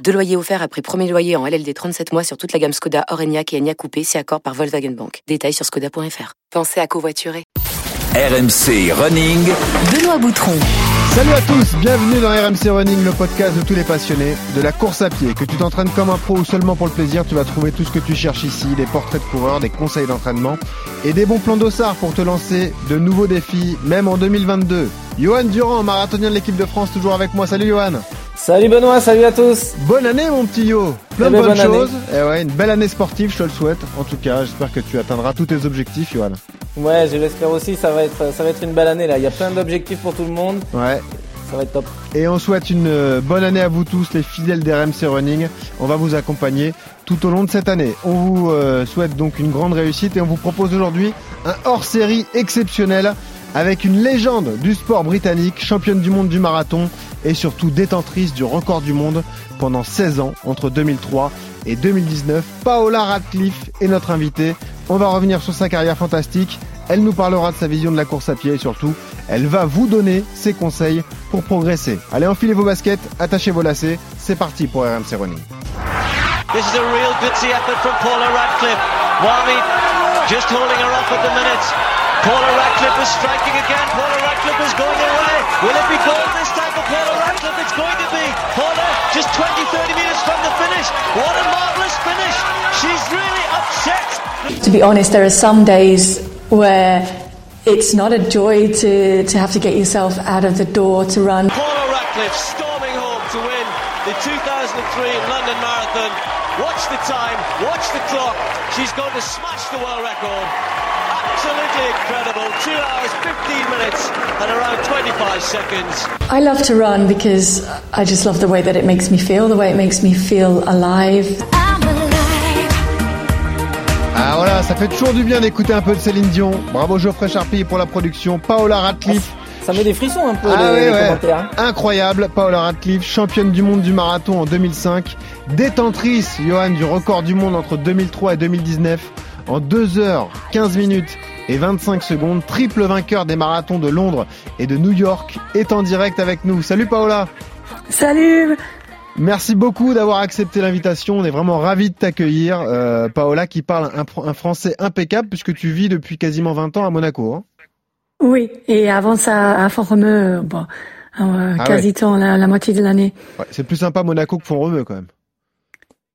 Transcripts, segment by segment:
Deux loyers offerts après premier loyer en LLD 37 mois sur toute la gamme Skoda, Orenia et Enya Coupé, si accord par Volkswagen Bank. Détails sur skoda.fr. Pensez à covoiturer. RMC Running. Benoît Boutron. Salut à tous, bienvenue dans RMC Running, le podcast de tous les passionnés de la course à pied. Que tu t'entraînes comme un pro ou seulement pour le plaisir, tu vas trouver tout ce que tu cherches ici, des portraits de coureurs, des conseils d'entraînement et des bons plans d'ossard pour te lancer de nouveaux défis, même en 2022. Johan Durand, marathonien de l'équipe de France, toujours avec moi. Salut Johan. Salut Benoît, salut à tous. Bonne année mon petit Yo. Plein de bonnes choses. Et eh ouais, une belle année sportive, je te le souhaite. En tout cas, j'espère que tu atteindras tous tes objectifs, Johan. Ouais, je l'espère aussi. Ça va être, ça va être une belle année là. Il y a plein d'objectifs pour tout le monde. Ouais. Ça va être top. Et on souhaite une euh, bonne année à vous tous, les fidèles d'RMC Running. On va vous accompagner tout au long de cette année. On vous euh, souhaite donc une grande réussite et on vous propose aujourd'hui un hors-série exceptionnel avec une légende du sport britannique, championne du monde du marathon et surtout détentrice du record du monde pendant 16 ans entre 2003 et 2019. Paola Radcliffe est notre invitée. On va revenir sur sa carrière fantastique. Elle nous parlera de sa vision de la course à pied et surtout, elle va vous donner ses conseils pour progresser. Allez, enfilez vos baskets, attachez vos lacets. C'est parti pour RMC Running. Paula Radcliffe is striking again. Paula Radcliffe is going away. Will it be gold this time for Paula Radcliffe? It's going to be. Paula just 20, 30 metres from the finish. What a marvellous finish. She's really upset. To be honest, there are some days where it's not a joy to, to have to get yourself out of the door to run. Paula Radcliffe storming home to win the 2003 London Marathon. Watch the time, watch the clock. She's going to smash the world record. Absolutely incredible. 2 hours, 15 minutes and around 25 seconds. I love to run because I just love the way that it makes me feel, the way it makes me feel alive. Ah voilà, ça fait toujours du bien d'écouter un peu de Céline Dion. Bravo Geoffrey Charpie pour la production. Paola Radcliffe. Ça met des frissons un peu ah les, commentaires. Incroyable, Paola Radcliffe, championne du monde du marathon en 2005, détentrice, Johan, du record du monde entre 2003 et 2019 en 2 heures 15 minutes et 25 secondes. Triple vainqueur des marathons de Londres et de New York est en direct avec nous. Salut Paola Salut Merci beaucoup d'avoir accepté l'invitation. On est vraiment ravis de t'accueillir. Euh, Paola qui parle un, français impeccable puisque tu vis depuis quasiment 20 ans à Monaco. Hein. oui, et avant ça à Font-Romeu, bon, euh, ah quasi temps, la, moitié de l'année. c'est plus sympa Monaco que Font-Romeu quand même.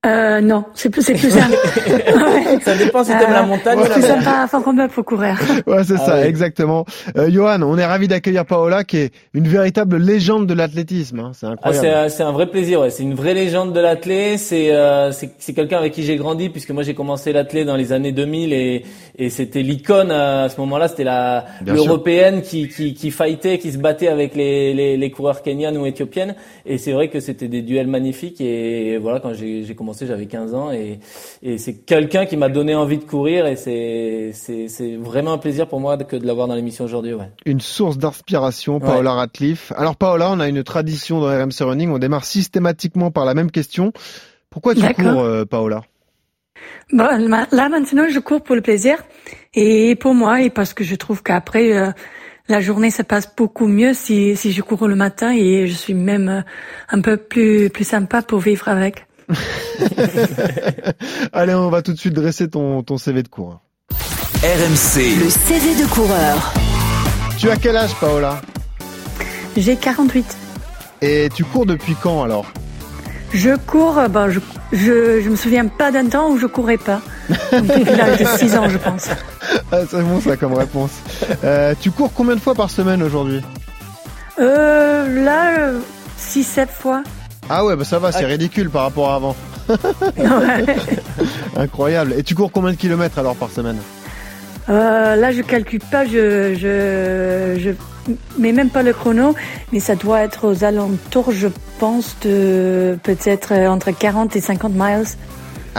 Euh, non, c'est plus, c'est plus simple. Ça dépend si t'aimes la euh, montagne. C'est plus sympa à Fort-Romeu pour courir. Ouais, c'est ah ça, exactement. Euh, Johan, on est ravi d'accueillir Paola, qui est une véritable légende de l'athlétisme. Hein. C'est incroyable. Ah, c'est, un, vrai plaisir. Ouais. C'est une vraie légende de l'athlé. C'est, euh, c'est, c'est quelqu'un avec qui j'ai grandi, puisque moi j'ai commencé l'athlé dans les années 2000 et, et c'était l'icône à ce moment-là. C'était la l'européenne qui, qui, qui fightait, qui se battait avec les, les, les coureurs kenyans ou éthiopiennes. Et c'est vrai que c'était des duels magnifiques. Et voilà, quand j'ai, j'ai commencé j'avais 15 ans et, et c'est quelqu'un qui m'a donné envie de courir et c'est, c'est, c'est vraiment un plaisir pour moi que de l'avoir dans l'émission aujourd'hui. Ouais. Une source d'inspiration, Paola Ratcliffe. Alors Paola, on a une tradition dans RMC Running, on démarre systématiquement par la même question. Pourquoi tu cours, euh, Paola? Bon, là maintenant, je cours pour le plaisir et pour moi et parce que je trouve qu'après euh, la journée se passe beaucoup mieux si si je cours le matin et je suis même euh, un peu plus plus sympa pour vivre avec. Allez, on va tout de suite dresser ton, ton CV de coureur. RMC. Le CV de coureur. Tu as quel âge, Paola? J'ai 48. Et tu cours depuis quand alors? Je cours, bah, je, je, je, me souviens pas d'un temps où je courais pas. depuis l'âge de 6 ans, je pense. Ah, c'est bon ça comme réponse. Euh, tu cours combien de fois par semaine aujourd'hui? Euh, Là, 6-7 euh, fois. Ah ouais, bah ça va, c'est ah. ridicule par rapport à avant. Incroyable. Et tu cours combien de kilomètres alors par semaine? Euh, Là, je calcule pas, je, je, je mets même pas le chrono, mais ça doit être aux alentours, je pense, de peut-être entre 40 et 50 miles.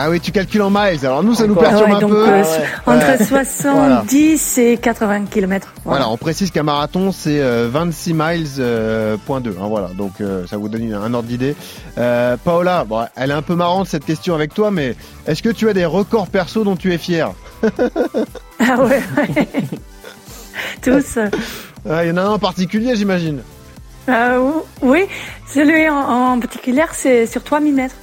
Ah oui, tu calcules en miles. Alors nous, ça nous perturbe un peu. Euh, entre 70 et 80 km. Voilà. on précise qu'un marathon, c'est 26 miles point 2. Hein, voilà, donc ça vous donne un ordre d'idée. Paola, bon, elle est un peu marrante cette question avec toi, mais est-ce que tu as des records perso dont tu es fier Ah ouais. Tous. Il y en a un en particulier, j'imagine. Euh, oui, celui en, particulier, c'est sur 3000 mètres.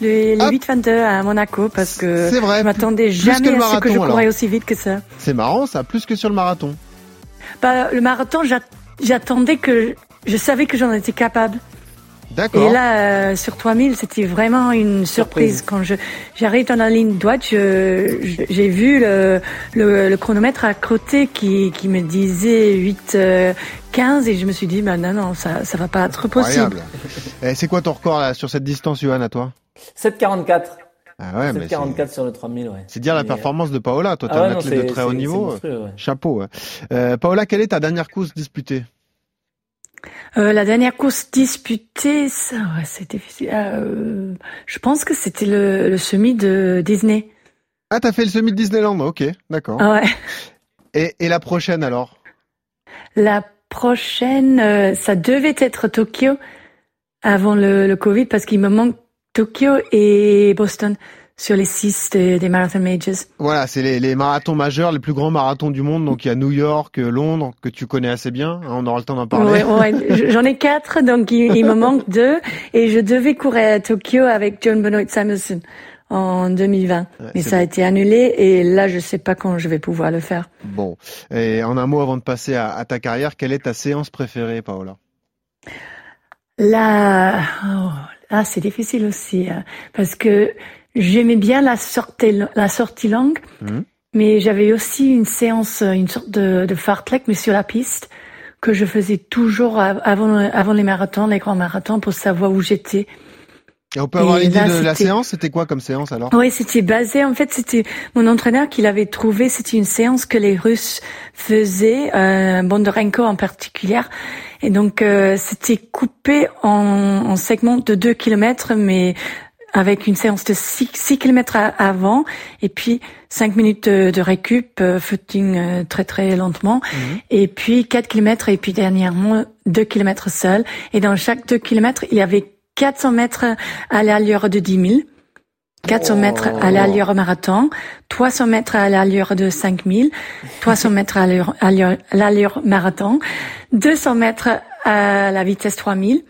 Le, le 8,22 à Monaco parce que vrai, je m'attendais jamais à ce que je courais aussi vite que ça. C'est marrant ça, plus que sur le marathon. Bah, le marathon, j'attendais que je savais que j'en étais capable. D'accord. Et là, euh, sur 3000, c'était vraiment une surprise. Quand je j'arrive dans la ligne droite, j'ai vu le, le, chronomètre à côté qui, qui me disait 8 15 et je me suis dit, bah non, non, ça ça va pas être possible. Eh, c'est quoi ton record là, sur cette distance, Johan, à toi? 7,44. Ah ouais, 7,44 sur le 3000, ouais. C'est dire la performance de Paola. Toi, tu es ah un athlète de très haut niveau. Chapeau. Euh, Paola, quelle est ta dernière course disputée? Euh, la dernière course disputée, ça, ouais, c'est difficile. Euh, je pense que c'était le, le semi de Disney. Ah, t'as fait le semi de Disneyland, ok, d'accord. Ah ouais. Et, et la prochaine alors? La prochaine, euh, ça devait être Tokyo avant le, le Covid parce qu'il me manque Tokyo et Boston sur les six des, marathon majors. Voilà, c'est les, les, marathons majeurs, les plus grands marathons du monde. Donc il y a New York, Londres, que tu connais assez bien. Hein, on aura le temps d'en parler. Ouais, J'en ai quatre, donc il, me manque deux. Et je devais courir à Tokyo avec John Benoit Samuelson en 2020. Mais ça a été annulé et là, je sais pas quand je vais pouvoir le faire. Bon. Et en un mot, avant de passer à, à ta carrière, quelle est ta séance préférée, Paola? Là, oh, là c'est difficile aussi. Hein, parce que J'aimais bien la sortie, la sortie longue, mmh. mais j'avais aussi une séance, une sorte de, de fartlek, mais sur la piste, que je faisais toujours avant, avant les marathons, les grands marathons, pour savoir où j'étais. Et on peut avoir l'idée de la séance? C'était quoi comme séance alors? Oui, c'était basé, en fait, c'était mon entraîneur qui l'avait trouvé, c'était une séance que les Russes faisaient, euh, Bondarenko en particulier. Et donc, euh, c'était coupé en, en segments de 2 kilomètres, mais avec une séance de 6, km avant et puis 5 minutes de, récup, euh, footing euh, très très lentement, mhm. et puis 4 km et puis dernièrement 2 km seul. Et dans chaque 2 km, il y avait 400 mètres à l'allure de 10 000. 400 mètres à l'allure marathon, 300 mètres à l'allure de 5000, 300 mètres à l'allure marathon, 200 mètres à la vitesse 3000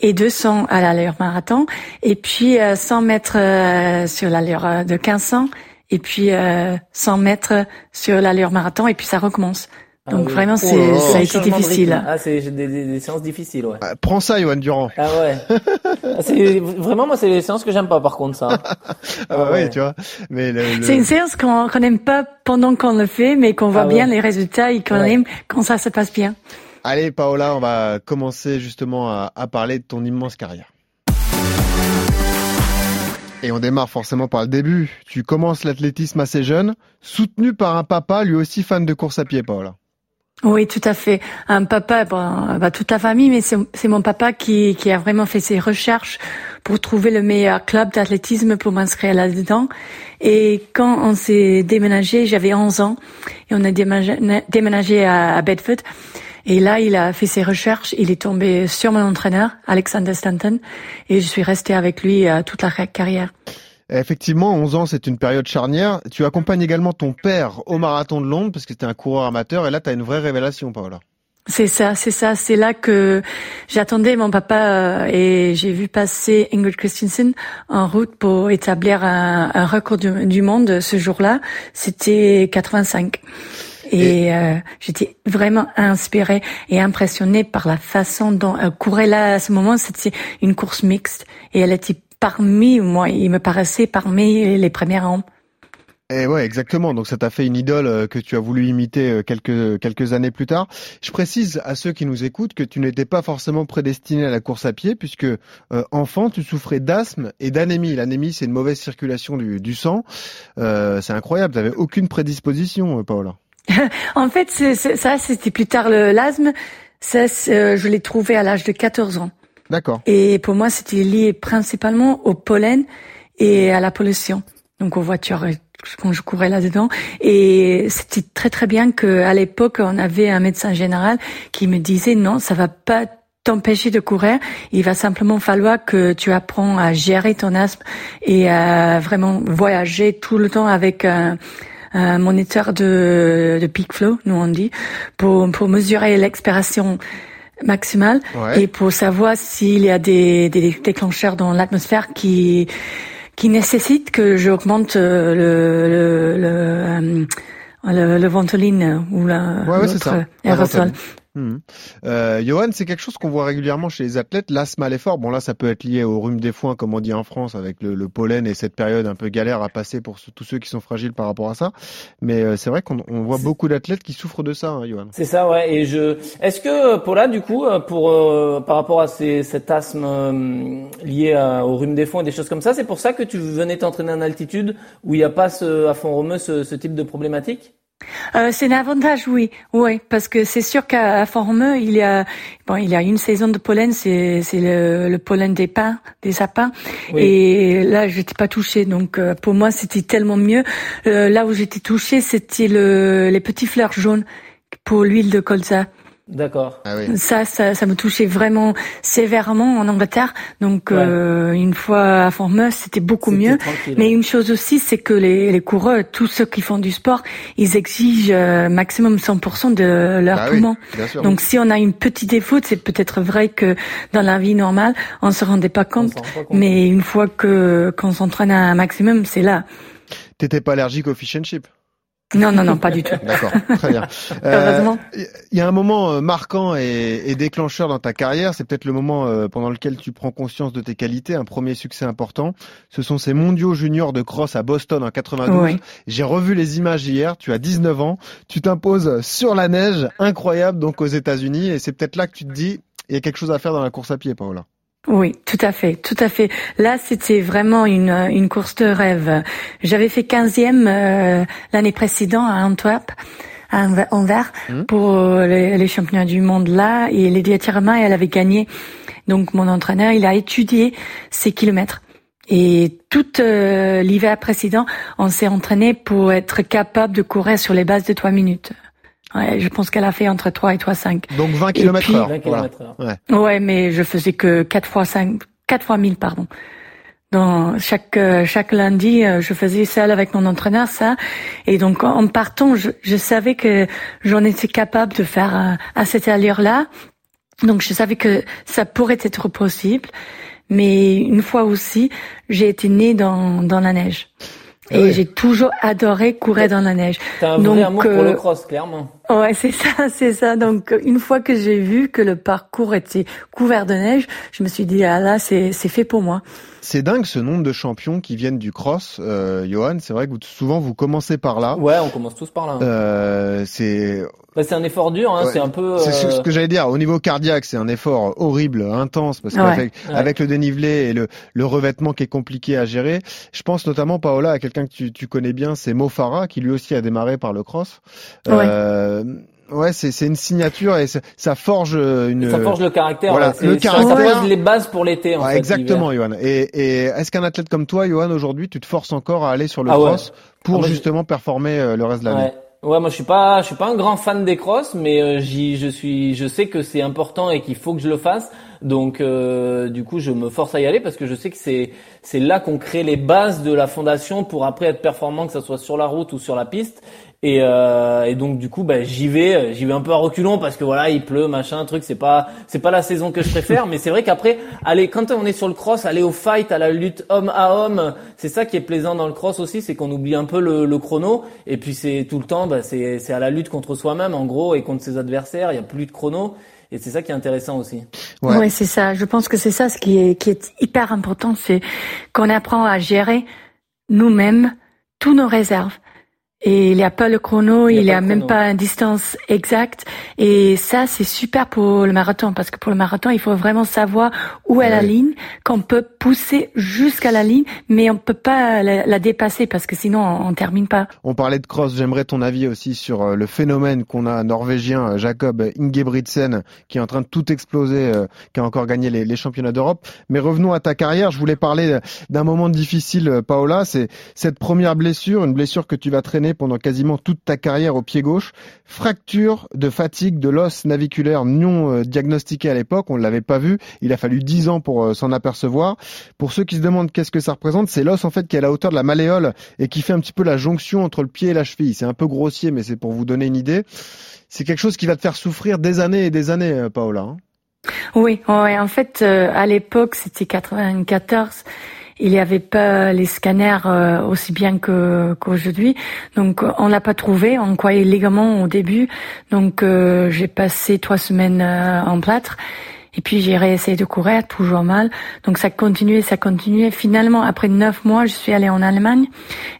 et 200 à l'allure marathon, et puis 100 euh, mètres euh, sur l'allure euh, de 1500, et puis 100 mètres sur l'allure marathon, et puis ça recommence. Ah Donc vraiment, c'est, oh ça a été difficile. Ah, c'est des, des, séances difficiles, ouais. prends ça, Johan Durand. Ah ouais. Ah, c'est vraiment moi, c'est les séances que j'aime pas, par contre, ça. ah, bah ouais. tu vois. Mais le, c'est une séance qu'on qu'on n'aime pas pendant qu'on le fait, mais qu'on voit ah bien les résultats et qu'on aime quand ça se passe bien. Allez, Paola, on va commencer justement à, parler de ton immense carrière. Et on démarre forcément par le début. Tu commences l'athlétisme assez jeune, soutenu par un papa lui aussi fan de course à pied, Paola. Oui, tout à fait. Un papa, bon, bah, toute la famille, mais c'est mon papa qui, qui a vraiment fait ses recherches pour trouver le meilleur club d'athlétisme pour m'inscrire là-dedans. Et quand on s'est déménagé, j'avais 11 ans, et on a déménagé, à Bedford. Et là, il a fait ses recherches, il est tombé sur mon entraîneur, Alexander Stanton, et je suis restée avec lui euh, toute la carrière. Effectivement, 11 ans, c'est une période charnière. Tu accompagnes également ton père au marathon de Londres, parce que c'était un coureur amateur, et là, tu as une vraie révélation, Paola. C'est ça, c'est ça. C'est là que j'attendais mon papa euh, et j'ai vu passer Ingrid Christensen en route pour établir un, record du, monde ce jour-là. C'était 85. Et, euh, j'étais vraiment inspirée et impressionnée par la façon dont elle courait là à ce moment. C'était une course mixte et elle était parmi moi. Il me paraissait parmi les premiers rangs. Et ouais, exactement. Donc ça t'a fait une idole euh, que tu as voulu imiter euh, quelques quelques années plus tard. Je précise à ceux qui nous écoutent que tu n'étais pas forcément prédestiné à la course à pied puisque enfant tu souffrais d'asthme et d'anémie. L'anémie c'est une mauvaise circulation du, du sang. Euh, c'est incroyable. Tu n'avais aucune prédisposition, Paola. en fait, ça, c'était plus tard l'asthme. Ça, euh, je l'ai trouvé à l'âge de 14 ans. D'accord. Et pour moi, c'était lié principalement au pollen et à la pollution. Donc aux voitures quand je courais là-dedans. Et c'était très très bien qu'à l'époque, on avait un médecin général qui me disait non, ça va pas t'empêcher de courir. Il va simplement falloir que tu apprends à gérer ton asthme et à vraiment voyager tout le temps avec un, moniteur de, de peak flow, nous on dit, pour, pour mesurer l'expiration maximale. Et pour savoir s'il y a des, des déclencheurs dans l'atmosphère qui qui nécessite que j'augmente euh, le le, le, le, le ventoline ou la ouais, ouais, aérosol. Mmh. Euh, Johan, c'est quelque chose qu'on voit régulièrement chez les athlètes, l'asthme à l'effort. Bon là, ça peut être lié au rhume des foins, comme on dit en France, avec le, le pollen et cette période un peu galère à passer pour tous ceux qui sont fragiles par rapport à ça. Mais euh, c'est vrai qu'on on voit beaucoup d'athlètes qui souffrent de ça, hein, Johan. C'est ça, ouais. Et je, est-ce que pour là, du coup, pour euh, par rapport à ces, cet asthme euh, lié au rhume des foins et des choses comme ça, c'est pour ça que tu venais t'entraîner en altitude où il n'y a pas ce, à fond romeux ce, ce type de problématique? Euh, c'est un avantage, oui, oui, parce que c'est sûr qu'à Formeux, il y a bon, il y a une saison de pollen, c'est c'est le, le, pollen des pins, des sapins, et là j'étais pas touchée, donc euh, pour moi c'était tellement mieux. Euh, là où j'étais touchée, c'était le, les petits fleurs jaunes pour l'huile de colza. D'accord. Ah ça, ça, ça me touchait vraiment sévèrement en Angleterre. Donc euh, une fois à Formeux, c'était beaucoup mieux. Mais une chose aussi, c'est que les, les coureurs, tous ceux qui font du sport, ils exigent euh, maximum 100% de leur bah poumon. Donc si on a une petite défaut, c'est peut-être vrai que dans la vie normale, on se rendait pas compte. pas compte. Mais une fois que qu'on s'entraîne à un maximum, c'est là. T'étais pas allergique au fish and chip? Non, non, non, pas du tout. D'accord, très bien. Heureusement. Il euh, y a un moment euh, marquant et, et déclencheur dans ta carrière, c'est peut-être le moment euh, pendant lequel tu prends conscience de tes qualités, un premier succès important. Ce sont ces mondiaux juniors de cross à Boston en 92. J'ai revu les images hier, tu as 19 ans, tu t'imposes sur la neige, incroyable donc aux États-Unis, et c'est peut-être là que tu te dis, il y a quelque chose à faire dans la course à pied, Paola. Oui, tout à fait, tout à fait. Là, c'était vraiment une, une course de rêve. J'avais fait 15e euh, l'année précédente à Antwerp, à Anvers, mmh. pour euh, les, les, championnats du monde là, et Lydia Tirama, elle avait gagné. Donc mon entraîneur, il a étudié ces kilomètres. Et tout euh, l'hiver précédent, on s'est entraîné pour être capable de courir sur les bases de trois minutes. Ouais, je pense qu'elle a fait entre 3 et 3,5. Donc 20 km heure. Ouais. ouais, mais je faisais que 4 fois 5, 4 fois 1000, pardon. Dans chaque euh, chaque lundi, euh, je faisais ça avec mon entraîneur, ça. Et donc en partant, je, je savais que j'en étais capable de faire à, euh, à cette allure-là. Donc je savais que ça pourrait être possible. Mais une fois aussi, j'ai été née dans dans la neige. Et j'ai toujours adoré courir dans la neige. T'as un vrai amour pour le cross, clairement. Ouais, c'est ça, c'est ça. Donc une fois que j'ai vu que le parcours était couvert de neige, je me suis dit ah là c'est c'est fait pour moi. C'est dingue ce nombre de champions qui viennent du cross, euh, Johan. C'est vrai que vous, souvent vous commencez par là. Ouais, on commence tous par là. Euh, c'est. Bah, c'est un effort dur, hein, c'est un peu. C'est ce que j'allais dire. Au niveau cardiaque, c'est un effort horrible, intense, parce qu'avec avec le dénivelé et le, le revêtement qui est compliqué à gérer. Je pense notamment, Paola, à quelqu'un que tu, tu connais bien, c'est Mo Farah, qui lui aussi a démarré par le cross. Euh, Ouais, c'est une signature et ça forge une. Ça forge le caractère. Voilà, le caractère. Ça pose les bases pour l'été. En fait, exactement, Johan. Et, et est-ce qu'un athlète comme toi, Johan, aujourd'hui, tu te forces encore à aller sur le ah cross pour ah, justement performer euh, le reste de l'année? Ouais. Ouais, moi je suis pas, je suis pas un grand fan des crosses, mais euh, j'y, je suis, je sais que c'est important et qu'il faut que je le fasse. Donc euh, du coup, je me force à y aller parce que je sais que c'est, c'est là qu'on crée les bases de la fondation pour après être performant, que ça soit sur la route ou sur la piste. Et, euh, et, donc du coup, bah, j'y vais, j'y vais un peu à reculons parce que voilà, il pleut, machin, truc. C'est pas, c'est pas la saison que je préfère, mais c'est vrai qu'après, aller quand on est sur le cross, aller au fight, à la lutte homme à homme, c'est ça qui est plaisant dans le cross aussi, c'est qu'on oublie un peu le, le, chrono. Et puis c'est tout le temps, bah, c'est, c'est à la lutte contre soi-même en gros et contre ses adversaires. Il y a plus de chrono. Et c'est ça qui est intéressant aussi. Ouais, ouais c'est ça. Je pense que c'est ça ce qui est, qui est hyper important, c'est qu'on apprend à gérer nous-mêmes tous nos réserves et il n'y a pas le chrono, il n'y a, même pas une distance exacte. Et ça, c'est super pour le marathon, parce que pour le marathon, il faut vraiment savoir où est la ligne, qu'on peut pousser jusqu'à la ligne, mais on peut pas la, dépasser, parce que sinon, on, ne termine pas. On parlait de cross, j'aimerais ton avis aussi sur euh, le phénomène qu'on a norvégien, euh, Jacob Ingebrigtsen, qui est en train de tout exploser, euh, qui a encore gagné les, les championnats d'Europe. Mais revenons à ta carrière, je voulais parler d'un moment difficile, Paola, c'est cette première blessure, une blessure que tu vas traîner pendant quasiment toute ta carrière au pied gauche. Fracture de fatigue de l'os naviculaire non euh, diagnostiqué à l'époque, on ne l'avait pas vu. Il a fallu 10 ans pour euh, s'en apercevoir. Pour ceux qui se demandent qu'est-ce que ça représente, c'est l'os en fait qui est à la hauteur de la malléole et qui fait un petit peu la jonction entre le pied et la cheville. C'est un peu grossier, mais c'est pour vous donner une idée. C'est quelque chose qui va te faire souffrir des années et des années, euh, Paola. Hein. oui, ouais, en fait, à l'époque, c'était 94 il n'y avait pas les scanners euh, aussi bien que qu'aujourd'hui. Donc on l'a pas trouvé. On croyait légalement au début. Donc euh, j'ai passé trois semaines euh, en plâtre. Et puis j'ai réessayé de courir, toujours mal. Donc ça continuait, ça continuait. Finalement, après neuf mois, je suis allée en Allemagne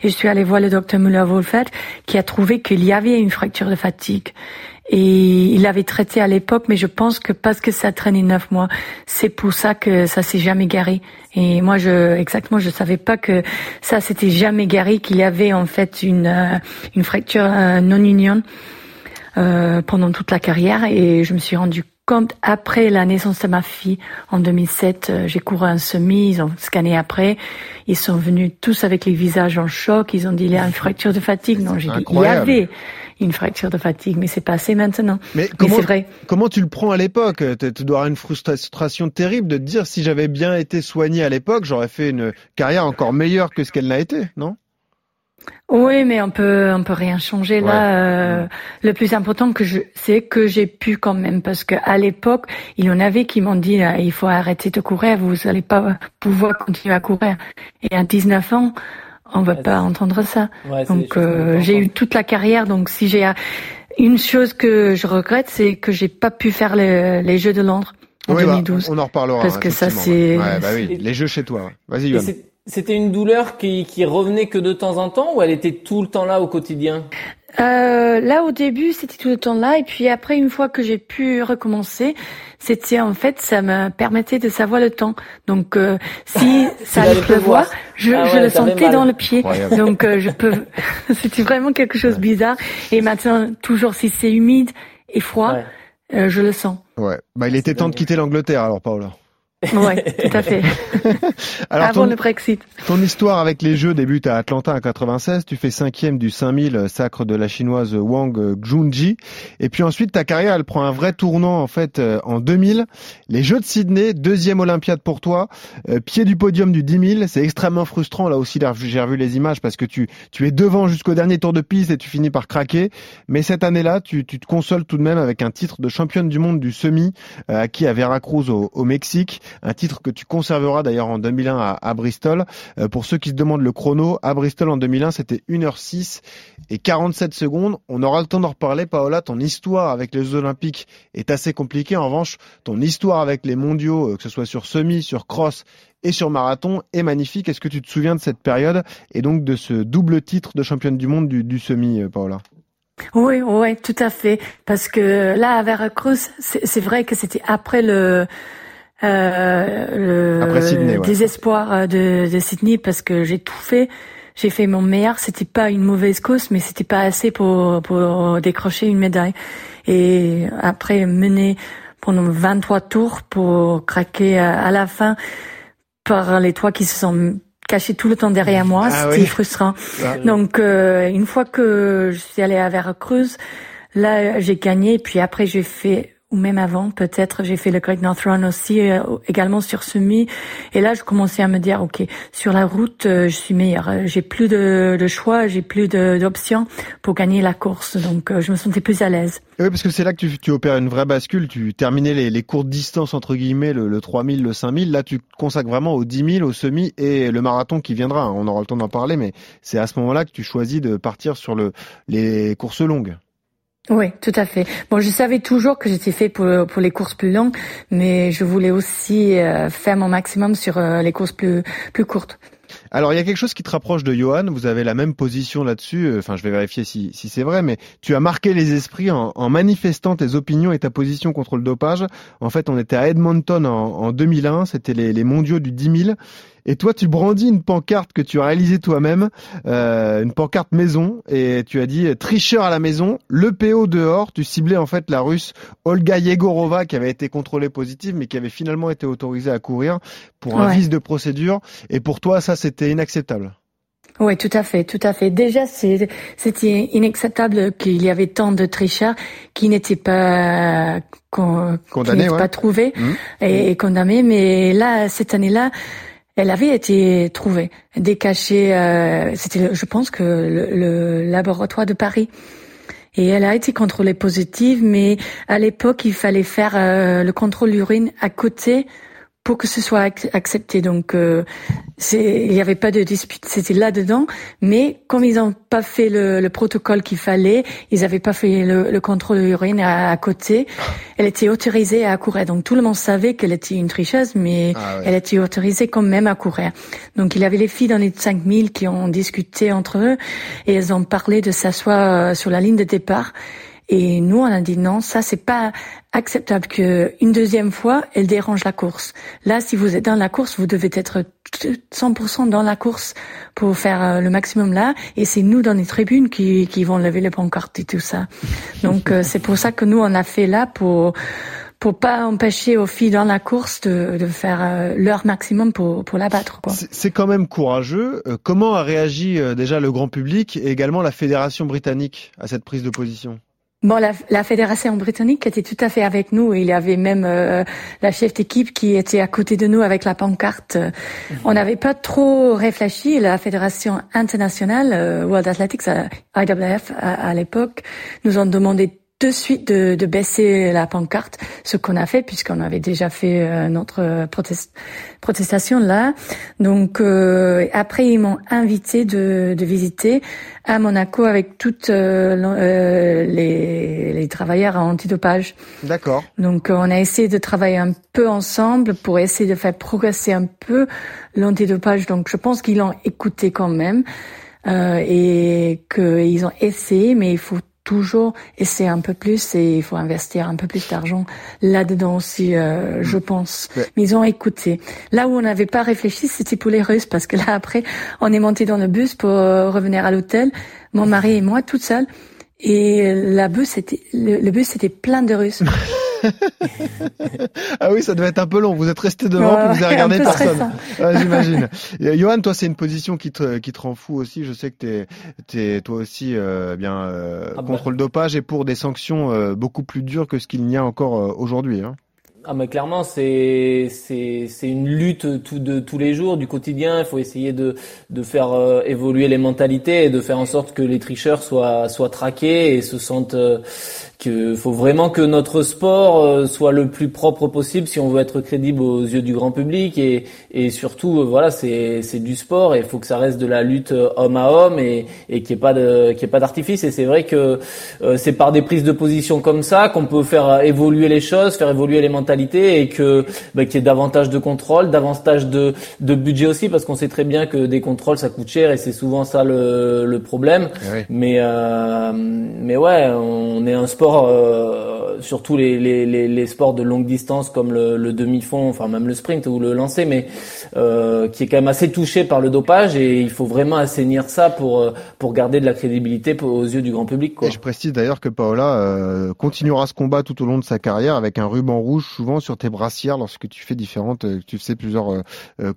et je suis allée voir le docteur Müller-Wolfert qui a trouvé qu'il y avait une fracture de fatigue. Et il l'avait traité à l'époque, mais je pense que parce que ça traînait neuf mois, c'est pour ça que ça s'est jamais garé. Et moi, je exactement, je savais pas que ça s'était jamais garé, qu'il y avait en fait une euh, une fracture euh, non union euh, pendant toute la carrière. Et je me suis rendu compte après la naissance de ma fille en 2007. j'ai couru un semi, ils ont scanné après. Ils sont venus tous avec les visages en choc. Ils ont dit il y a une fracture de fatigue. Non, j'ai dit il y avait une fracture de fatigue, mais c'est passé maintenant. Mais, vrai. Comment tu le prends à l'époque? Tu dois avoir une frustration terrible de te dire si j'avais bien été soigné à l'époque, j'aurais fait une carrière encore meilleure que ce qu'elle n'a été, non? Oui, mais on peut on peut rien changer là. Euh, le plus important que je c'est que j'ai pu quand même parce que à l'époque il y en avait qui m'ont dit il faut arrêter de courir, vous n'allez pas pouvoir continuer à courir. Et à 19 ans, on va pas entendre ça. donc euh, j'ai eu toute la carrière. Donc si j'ai une chose que je regrette, c'est que j'ai pas pu faire les, Jeux de Londres en 2012. Bah, on en reparlera. Parce que ça c'est. Ouais, bah oui, les Jeux chez toi. Vas-y. C'était une douleur qui, qui revenait que de temps en temps ou elle était tout le temps là au quotidien? Euh, là, au début, c'était tout le temps là, et puis après, une fois que j'ai pu recommencer, c'était en fait, ça me permettait de savoir le temps. Donc, euh, si ça allait pleuvoir, je, ah je le sentais dans le pied. Donc, euh, je peux. c'était vraiment quelque chose de bizarre. Et maintenant, toujours si c'est humide et froid, euh, je le sens. Ouais. Bah, il était temps de quitter l'Angleterre, alors, Paola. Oui, tout à fait. Alors, Avant le Brexit. Ton histoire avec les Jeux débute à Atlanta en 96. Tu fais cinquième du 5000 euh, sacre de la chinoise Wang Junji. Et puis ensuite, ta carrière, elle prend un vrai tournant en fait euh, en 2000. Les Jeux de Sydney, deuxième Olympiade pour toi, euh, pied du podium du 10 000. C'est extrêmement frustrant. Là aussi, j'ai revu les images parce que tu tu es devant jusqu'au dernier tour de piste et tu finis par craquer. Mais cette année-là, tu, tu te consoles tout de même avec un titre de championne du monde du semi acquis à Veracruz au, au Mexique un titre que tu conserveras d'ailleurs en 2001 à, Bristol. Euh, pour ceux qui se demandent le chrono, à Bristol en 2001, c'était 1h06 et 47 secondes. On aura le temps d'en reparler, Paola. Ton histoire avec les Olympiques est assez compliquée. En revanche, ton histoire avec les mondiaux, euh, que ce soit sur semi, sur cross et sur marathon, est magnifique. Est-ce que tu te souviens de cette période et donc de ce double titre de championne du monde du, du semi, euh, Paola? Oui, oui, tout à fait. Parce que là, à Veracruz, c'est vrai que c'était après le euh, le désespoir euh, de, de, Sydney parce que j'ai tout fait. J'ai fait mon meilleur. C'était pas une mauvaise cause, mais c'était pas assez pour, pour décrocher une médaille. Et après mener pendant 23 tours pour craquer à, la fin par les trois qui se sont cachés tout le temps derrière moi, ah c'était frustrant. Ah Donc euh, une fois que je suis allée à Veracruz, là j'ai gagné. Puis après j'ai fait ou même avant, peut-être, j'ai fait le Great North Run aussi, euh, également sur semi. Et là, je commençais à me dire, ok, sur la route, euh, je suis meilleure. J'ai plus de, choix, j'ai plus d'options pour gagner la course. Donc, euh, je me sentais plus à l'aise. Oui, parce que c'est là que tu, opères une vraie bascule. Tu terminais les, les courtes distances, entre guillemets, le, le 3000, le 5000. Là, tu consacres vraiment au 10 000, au semi et le marathon qui viendra. On aura le temps d'en parler, mais c'est à ce moment-là que tu choisis de partir sur le, les courses longues. Oui, tout à fait. Bon, je savais toujours que j'étais fait pour, pour les courses plus longues, mais je voulais aussi euh, faire mon maximum sur euh, les courses plus, plus courtes. Alors il y a quelque chose qui te rapproche de Johan, vous avez la même position là-dessus, euh, enfin je vais vérifier si, si c'est vrai, mais tu as marqué les esprits en, en, manifestant tes opinions et ta position contre le dopage. En fait on était à Edmonton en, en 2001, c'était les, les mondiaux du 10 000, et toi, tu brandis une pancarte que tu as réalisée toi-même, euh, une pancarte maison, et tu as dit tricheur à la maison, le PO dehors. Tu ciblais en fait la Russe Olga Yegorova qui avait été contrôlée positive, mais qui avait finalement été autorisée à courir pour un vice de procédure. Et pour toi, ça, c'était inacceptable. Oui, tout à fait, tout à fait. Déjà, c'était inacceptable qu'il y avait tant de tricheurs qui n'étaient pas condamnés, pas trouvés mmh. et, et condamnés. Mais là, cette année-là, elle avait été trouvée, décachée. Euh, C'était, je pense que le, laboratoire de Paris. Et elle a été contrôlée positive, mais à l'époque, il fallait faire euh, le contrôle urine à côté pour que ce soit accepté. Donc, euh, il n'y avait pas de dispute, c'était là-dedans. Mais comme ils n'ont pas fait le, le protocole qu'il fallait, ils n'avaient pas fait le, le contrôle urine à, à, côté, elle était autorisée à courir. Donc, tout le monde savait qu'elle était une tricheuse, mais ah elle était autorisée quand même à courir. Donc, il y avait les filles dans les 5000 qui ont discuté entre eux et elles ont parlé de s'asseoir euh, sur la ligne de départ. Et nous, on a dit non, ça c'est pas acceptable que une deuxième fois, elle dérange la course. Là, si vous êtes dans la course, vous devez être 100% dans la course pour faire euh, le maximum là. Et c'est nous dans les tribunes qui, qui vont lever les pancartes et tout ça. Donc euh, c'est pour ça que nous on a fait là pour pour pas empêcher aux filles dans la course de, de faire euh, leur maximum pour, pour la battre. C'est quand même courageux. Comment a réagi déjà le grand public et également la fédération britannique à cette prise de position? Bon, la, la, fédération britannique était tout à fait avec nous. Il y avait même euh, la chef d'équipe qui était à côté de nous avec la pancarte. On n'avait pas trop réfléchi. La fédération internationale, euh, World Athletics, euh, IWF à, à l'époque, nous ont demandé de suite de, de, baisser la pancarte, ce qu'on a fait puisqu'on avait déjà fait euh, notre protest, protestation là. Donc euh, après ils m'ont invité de, de, visiter à Monaco avec toutes euh, euh les, les, travailleurs à antidopage. D'accord. Donc on a essayé de travailler un peu ensemble pour essayer de faire progresser un peu l'antidopage. Donc je pense qu'ils l'ont écouté quand même. Euh, et qu'ils ont essayé, mais il faut toujours essayer un peu plus et il faut investir un peu plus d'argent là-dedans aussi, euh, je mm. pense. Mais ils ont écouté. Là où on n'avait pas réfléchi, c'était pour les Russes, parce que là après, on est monté dans le bus pour euh, revenir à l'hôtel, mon mari et moi, toute seule. Et la bus, c'était, le, bus, c'était plein de Russes. ah oui, ça devait être un peu long. Vous êtes resté devant, puis vous avez regardé personne. J'imagine. Johan, toi, c'est une position qui te, qui te rend fou aussi. Je sais que t'es, es toi aussi, euh, bien euh, ah bah. contre le dopage et pour des sanctions euh, beaucoup plus dures que ce qu'il n'y a encore euh, aujourd'hui. Hein. Ah mais clairement c'est c'est c'est une lutte de tous les jours du quotidien. Il faut essayer de de faire euh, évoluer les mentalités et de faire en sorte que les tricheurs soient soient traqués et se sentent euh, que faut vraiment que notre sport euh, soit le plus propre possible si on veut être crédible aux yeux du grand public et, et surtout voilà c'est c'est du sport et il faut que ça reste de la lutte homme à homme et et qu'il n'y ait pas de qu'il ait pas d'artifice et c'est vrai que c'est par des prises de position comme ça qu'on peut faire évoluer les choses faire évoluer les mentalités et que bah, qu'il y ait davantage de contrôle davantage de de budget aussi parce qu'on sait très bien que des contrôles ça coûte cher et c'est souvent ça le le problème eh mais mais ouais on est un sport euh, surtout les, les, les, sports de longue distance comme le, le demi-fond, enfin même le sprint ou le lancer, mais euh, qui est quand même assez touché par le dopage et il faut vraiment assainir ça pour euh, pour garder de la crédibilité aux yeux du grand public. Quoi. Et je précise d'ailleurs que Paola euh, continuera ce combat tout au long de sa carrière avec un ruban rouge souvent sur tes brassières lorsque tu fais différentes, tu fais plusieurs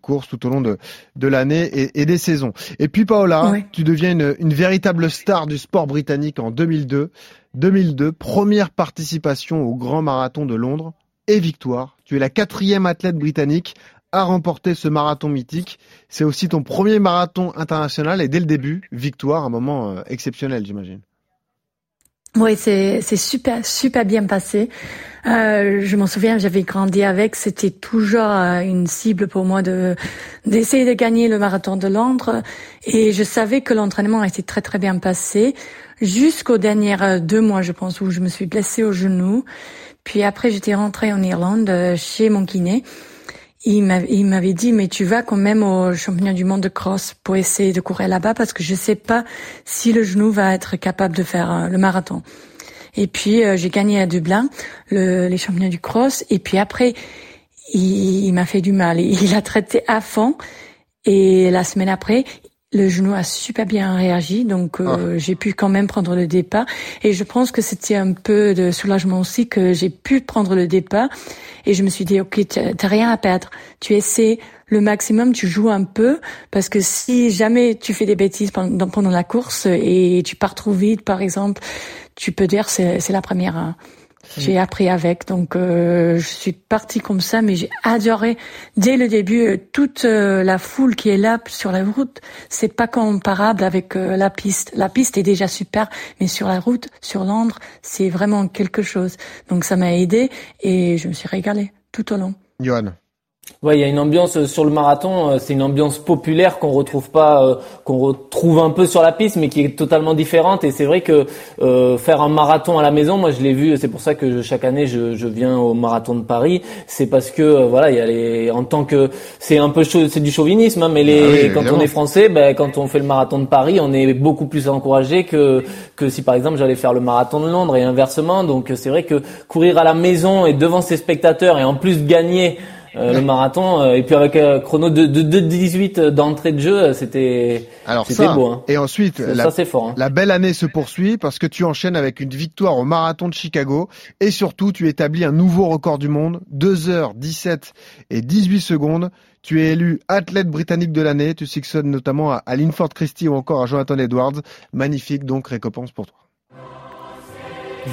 courses tout au long de, de l'année et, et, des saisons. Et puis Paola, tu deviens une, une véritable star du sport britannique en 2002. 2002, première participation au Grand Marathon de Londres et victoire. Tu es la quatrième athlète britannique à remporter ce marathon mythique. C'est aussi ton premier marathon international et dès le début, victoire, un moment euh, exceptionnel, j'imagine. Oui, c'est super super bien passé. Euh, je m'en souviens, j'avais grandi avec. C'était toujours euh, une cible pour moi de d'essayer de gagner le marathon de Londres. Et je savais que l'entraînement était très très bien passé jusqu'aux dernières euh, deux mois, je pense, où je me suis blessée au genou. Puis après, j'étais rentrée en Irlande chez mon kiné. Il m'avait dit mais tu vas quand même au championnat du monde de cross pour essayer de courir là-bas parce que je sais pas si le genou va être capable de faire euh, le marathon. Et puis euh, j'ai gagné à Dublin le, les championnats du cross et puis après il, il m'a fait du mal. Il a traité à fond et la semaine après le genou a super bien réagi, donc euh, ah. j'ai pu quand même prendre le départ. Et je pense que c'était un peu de soulagement aussi que j'ai pu prendre le départ. Et je me suis dit, ok, t'as rien à perdre. Tu essaies le maximum, tu joues un peu, parce que si jamais tu fais des bêtises pendant, pendant la course et tu pars trop vite, par exemple, tu peux dire c'est c'est la première. J'ai appris avec, donc euh, je suis partie comme ça, mais j'ai adoré dès le début euh, toute euh, la foule qui est là sur la route. C'est pas comparable avec la piste. La piste est déjà super, mais sur la route, sur Londres, c'est vraiment quelque chose. Donc ça m'a aidé et je me suis régalée tout au long. Johan. Ouais, il y a une ambiance euh, sur le marathon. Euh, c'est une ambiance populaire qu'on retrouve pas, euh, qu'on retrouve un peu sur la piste, mais qui est totalement différente. Et c'est vrai que faire un marathon à la maison, moi je l'ai vu. C'est pour ça que chaque année je, je, viens au marathon de Paris. C'est parce que voilà, il y a les, en tant que c'est un peu c'est du chauvinisme, hein, mais les, ah quand on est français, ben, quand on fait le marathon de Paris, on est beaucoup plus encouragé que que si par exemple j'allais faire le marathon de Londres et inversement. Donc c'est vrai que courir à la maison et devant ses spectateurs et en plus gagner euh, le marathon euh, et puis avec un chrono de, de, de 18 d'entrée de jeu c'était c'était beau hein. et ensuite la, ça fort hein. la belle année se poursuit parce que tu enchaînes avec une victoire au marathon de Chicago et surtout tu établis un nouveau record du monde 2 heures 17 et 18 secondes. Tu es élu athlète britannique de l'année. Tu succèdes notamment à, Linford Christie ou encore à Jonathan Edwards. Magnifique donc récompense pour toi.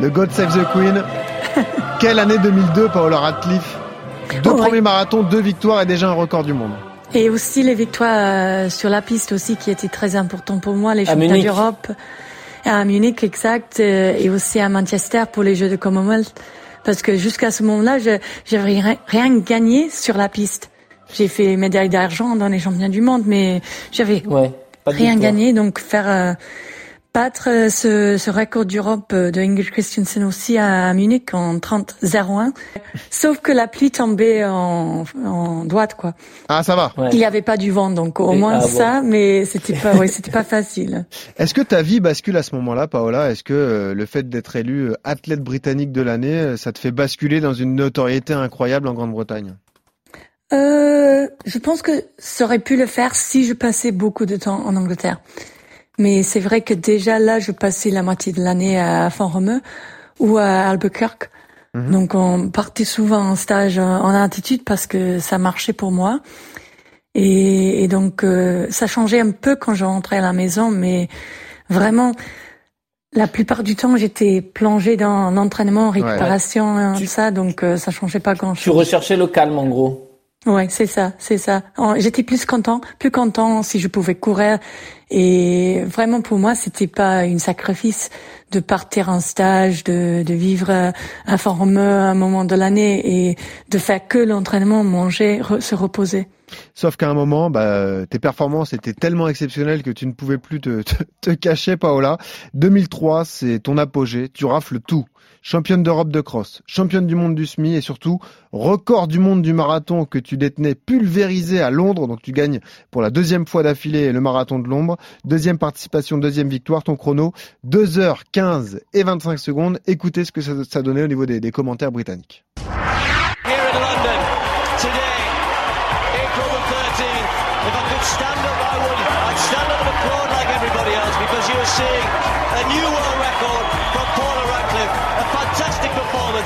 Le God Save the Queen Quelle année 2002, Paola Radcliffe Deux premiers marathons, deux victoires et déjà un record du monde. Et aussi les victoires euh, sur la piste aussi qui étaient très importantes pour moi, les championnats d'Europe. À Munich, exact, euh, et aussi à Manchester pour les Jeux de Commonwealth. Parce que jusqu'à ce moment-là, je n'avais rien, gagné sur la piste. J'ai fait médaille d'argent dans les championnats du monde, mais j'avais rien gagné. Donc faire euh, battre euh, ce, ce record d'Europe euh, de Ingrid Christensen aussi à Munich en 30-01. Sauf que la pluie tombait en, en droite, quoi. Ah, ça va. Il n'y avait pas du vent, donc au moins ah, ça, mais c'était pas, ouais, c'était pas facile. Est-ce que ta vie bascule à ce moment-là, Paola? Est-ce que euh, le fait d'être élu athlète britannique de l'année, ça te fait basculer dans une notoriété incroyable en Grande-Bretagne? Euh, je pense que ça aurait pu le faire si je passais beaucoup de temps en Angleterre. Mais c'est vrai que déjà là, je passais la moitié de l'année à Font-Romeu ou à Albuquerque. Mhm. Donc on partait souvent en stage en altitude parce que ça marchait pour moi. Et, donc euh, ça changeait un peu quand je rentrais à la maison, mais vraiment la plupart du temps j'étais plongée dans l'entraînement, récupération, tout ça, donc euh, ça changeait pas grand chose. Tu recherchais le calme en gros. Ouais, c'est ça, c'est ça. J'étais plus content, plus content si je pouvais courir. Et vraiment pour moi, c'était pas une sacrifice de partir en stage, de, de vivre un formeux un moment de l'année et de faire que l'entraînement, manger, se reposer. Sauf qu'à un moment, bah, tes performances étaient tellement exceptionnelles que tu ne pouvais plus te, te, te cacher, Paola. 2003, c'est ton apogée. Tu rafles tout championne d'Europe de cross, championne du monde du SMI et surtout record du monde du marathon que tu détenais pulvérisé à Londres. Donc tu gagnes pour la deuxième fois d'affilée le marathon de Londres. Deuxième participation, deuxième victoire. Ton chrono 2h15 et 25 secondes. Écoutez ce que ça, donnait au niveau des, commentaires britanniques.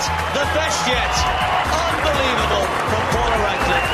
Performance, the best yet. Unbelievable from Paula Radcliffe.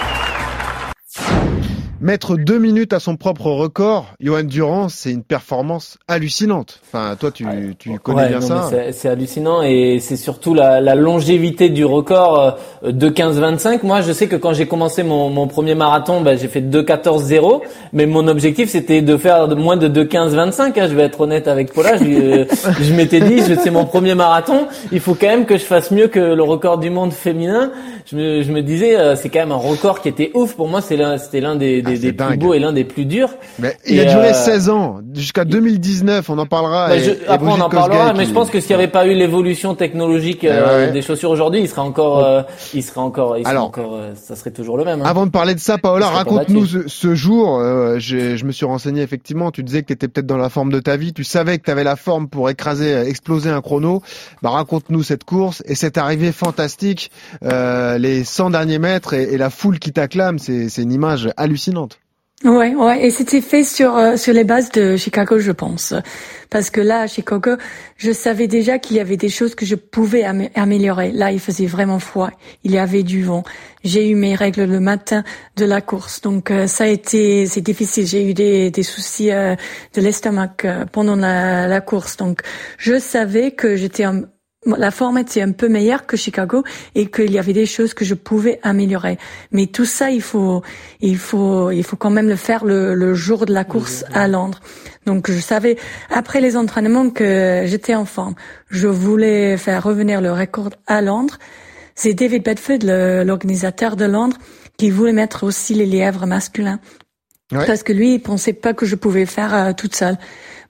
Mettre deux minutes à son propre record, Johan Durand, c'est une performance hallucinante. Enfin, toi, tu, tu connais bien ça. C'est hallucinant et c'est surtout la, la, longévité du record euh, de 15-25. Moi, je sais que quand j'ai commencé mon, mon, premier marathon, ben, j'ai fait 2-14-0, mais mon objectif c'était de faire moins de 2-15-25. Hein, je vais être honnête avec Paula. Je, euh, je m'étais dit, c'est mon premier marathon, il faut quand même que je fasse mieux que le record du monde féminin. Je me, je me disais, euh, c'est quand même un record qui était ouf pour moi. C'était l'un des, des des, des plus beaux et l'un des plus durs. Mais il a duré 16 ans, jusqu'à 2019, on en parlera. Bah, après, on en parlera, mais je pense que s'il n'y avait pas eu l'évolution technologique eh des chaussures aujourd'hui, il serait encore, il serait encore, il serait Alors, encore, ça serait toujours le même. Hein. Avant de parler de ça, Paola, raconte-nous ce, ce, jour. je me suis renseigné effectivement. Tu disais que tu étais peut-être dans la forme de ta vie. Tu savais que tu avais la forme pour écraser, exploser un chrono. Bah, raconte-nous cette course et cette arrivée fantastique, euh, les 100 derniers mètres et, la foule qui t'acclame. C'est une image hallucinante. Ouais, ouais, et c'était fait sur euh, sur les bases de Chicago, je pense, parce que là, à Chicago, je savais déjà qu'il y avait des choses que je pouvais améliorer. Là, il faisait vraiment froid, il y avait du vent. J'ai eu mes règles le matin de la course, donc euh, ça a été c'est difficile. J'ai eu des des soucis euh, de l'estomac pendant la, la course, donc je savais que j'étais la forme était un peu meilleure que Chicago et qu'il y avait des choses que je pouvais améliorer. Mais tout ça, il faut, il faut, il faut quand même le faire le, le jour de la course à Londres. Donc je savais après les entraînements que j'étais en forme. Je voulais faire revenir le record à Londres. C'est David Bedford, l'organisateur de Londres, qui voulait mettre aussi les lièvres masculins. Parce que lui, il pensait pas que je pouvais faire euh, toute seule.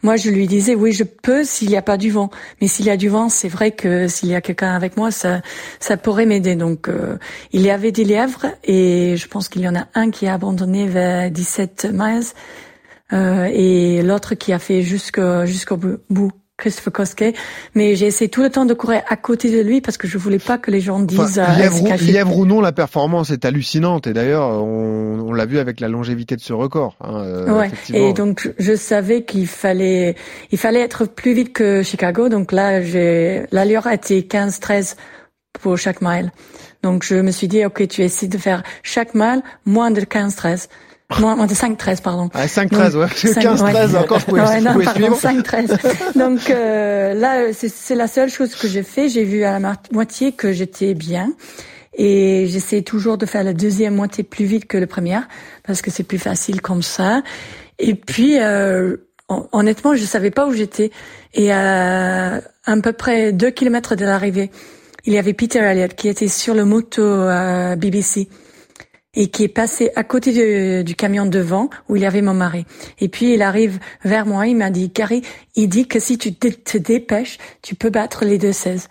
Moi, je lui disais, oui, je peux s'il n'y a pas du vent. Mais s'il y a du vent, c'est vrai que s'il y a quelqu'un avec moi, ça, ça pourrait m'aider. Donc, euh, il y avait des lièvres et je pense qu'il y en a un qui a abandonné vers 17 miles euh, et l'autre qui a fait jusqu'au jusqu'au bout. Christopher Koske, mais j'ai essayé tout le temps de courir à côté de lui parce que je voulais pas que les gens disent enfin, euh, lièvre, ou non, la performance est hallucinante et d'ailleurs on, on l'a vu avec la longévité de ce record. Hein, euh, ouais. Et donc je savais qu'il fallait il fallait être plus vite que Chicago, donc là j'ai l'allure été 15-13 pour chaque mile. Donc je me suis dit ok tu essaies de faire chaque mile moins de 15-13. Moins de 5-13, pardon. Ah, 5-13, ouais. 15-13, encore, je pouvais, ouais, non, pardon, 5-13. Donc, euh, là, c'est la seule chose que j'ai fait. J'ai vu à la moitié que j'étais bien. Et j'essaie toujours de faire la deuxième moitié plus vite que la première, parce que c'est plus facile comme ça. Et puis, euh, honnêtement, je savais pas où j'étais. Et à à peu près deux kilomètres de l'arrivée, il y avait Peter Elliott qui était sur le moto euh, BBC et qui est passé à côté du camion devant où il y avait mon mari. Et puis il arrive vers moi, il m'a dit, Carrie, il dit que si tu te dépêches, tu peux battre les deux 16.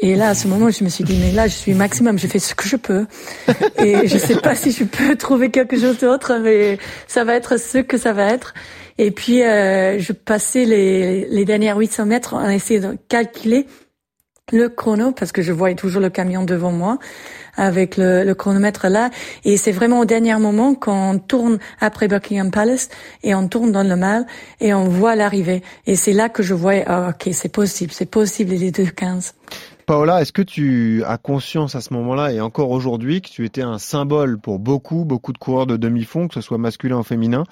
Et là, à ce moment, je me suis dit, mais là, je suis maximum, je fais ce que je peux. Et je sais pas si je peux trouver quelque chose d'autre, mais ça va être ce que ça va être. Et puis, euh, je passais les, les dernières 800 mètres en essayant de calculer le chrono parce que je voyais toujours le camion devant moi avec le, le chronomètre là. Et c'est vraiment au dernier moment qu'on tourne après Buckingham Palace et on tourne dans le mal et on voit l'arrivée. Et c'est là que je voyais ah, ok c'est possible c'est possible les deux 15 Paola, est-ce que tu as conscience à ce moment-là et encore aujourd'hui que tu étais un symbole pour beaucoup, beaucoup de coureurs de demi-fond, que ce soit masculin ou féminin,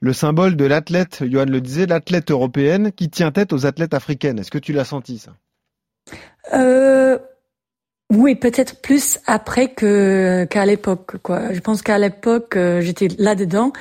le symbole de l'athlète, Johan le disait, l'athlète européenne qui tient tête aux athlètes africaines. Est-ce que tu l'as senti ça? Euh, oui, peut-être plus après que qu'à l'époque. Quoi. Je pense qu'à l'époque, euh, j'étais là-dedans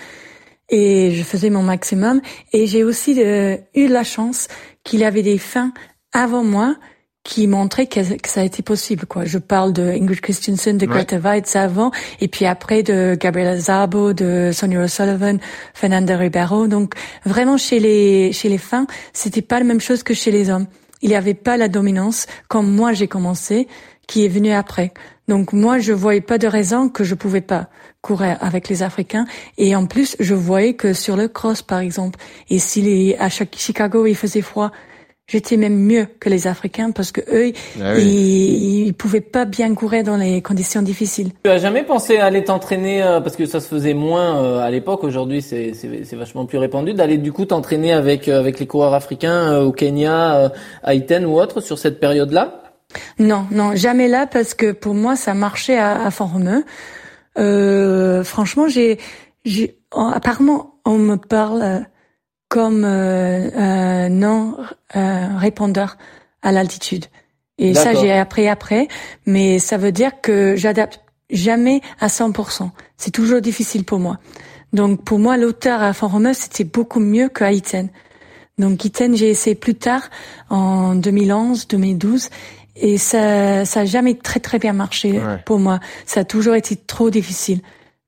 et je faisais mon maximum. Et j'ai aussi euh, eu la chance qu'il y avait des fins avant moi qui montraient que, ça a été possible. Quoi. Je parle de Ingrid Christensen, de Greta Weitz avant, et puis après de Gabriela Zabo, de Sonia O'Sullivan, Fernanda Ribeiro. Donc vraiment chez les chez les femmes, c'était pas la même chose que chez les hommes il n'y avait pas la dominance comme moi j'ai commencé, qui est venu après. Donc moi, je voyais pas de raison que je pouvais pas courir avec les Africains. Et en plus, je voyais que sur le cross, par exemple, et si à Chicago il faisait froid, J'étais même mieux que les Africains parce que eux, ah ils, ils, pouvaient pas bien courir dans les conditions difficiles. Tu as jamais pensé à aller t'entraîner euh, parce que ça se faisait moins euh, à l'époque. Aujourd'hui, c'est vachement plus répandu d'aller du coup t'entraîner avec euh, avec les coureurs africains au Kenya, à Iten ou autre sur cette période-là? Non, non, jamais là parce que pour moi ça marchait à, à Fort-Romeu. franchement, j'ai, j'ai apparemment on me parle comme euh, un non euh, répondeur à l'altitude. Et ça, j'ai appris après, mais ça veut dire que j'adapte jamais à 100%. C'est toujours difficile pour moi. Donc pour moi, l'auteur à Font-Romeu, c'était beaucoup mieux qu'à Iten. Donc Iten, j'ai essayé plus tard, en 2011, 2012, et ça, ça a jamais très très bien marché pour moi. Ça a toujours été trop difficile.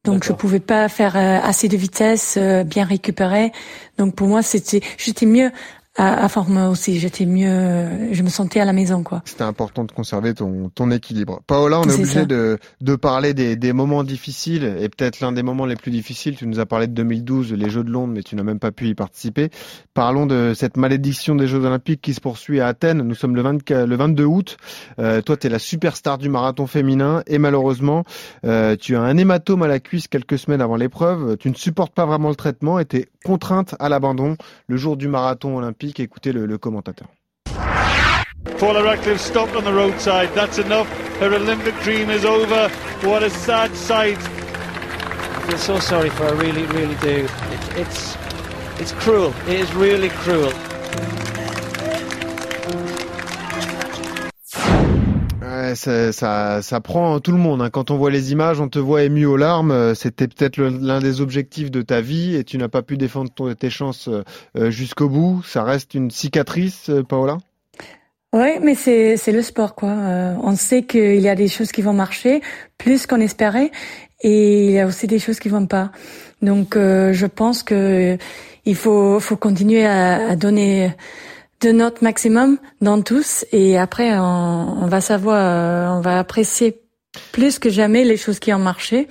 Donc je pouvais pas faire assez de vitesse, bien récupérer. Donc pour moi c'était, j'étais mieux à, à aussi, j'étais mieux, je me sentais à la maison, quoi. C'était important de conserver ton, ton équilibre. Paola, on est, obligé de, de parler des, des moments difficiles et peut-être l'un des moments les plus difficiles. Tu nous as parlé de 2012, les Jeux de Londres, mais tu n'as même pas pu y participer. Parlons de cette malédiction des Jeux Olympiques qui se poursuit à Athènes. Nous sommes le, 20, le 22 août. Euh, toi, tu es la superstar du marathon féminin et malheureusement, euh, tu as un hématome à la cuisse quelques semaines avant l'épreuve. Tu ne supportes pas vraiment le traitement et tu es contrainte à l'abandon le jour du marathon olympique. Écoutez le, le commentateur. Paula Radcliffe stopped on the roadside. That's enough. Her Olympic dream is over. What a sad sight. I feel so sorry for her, really, really do. It, it's, it's cruel. It is really cruel. Ça, prend tout le monde. Hein. Quand on voit les images, on te voit ému aux larmes. Euh, c'était peut-être l'un des objectifs de ta vie et tu n'as pas pu défendre tes chances euh, jusqu'au bout. Ça reste une cicatrice, euh, Paola? Oui, mais c'est le sport quoi. on sait qu'il y a des choses qui vont marcher plus qu'on espérait et il y a aussi des choses qui vont pas. Donc je pense que il faut continuer à donner de notre maximum dans tous et après on, va savoir, euh, on va apprécier plus que jamais les choses qui ont marché.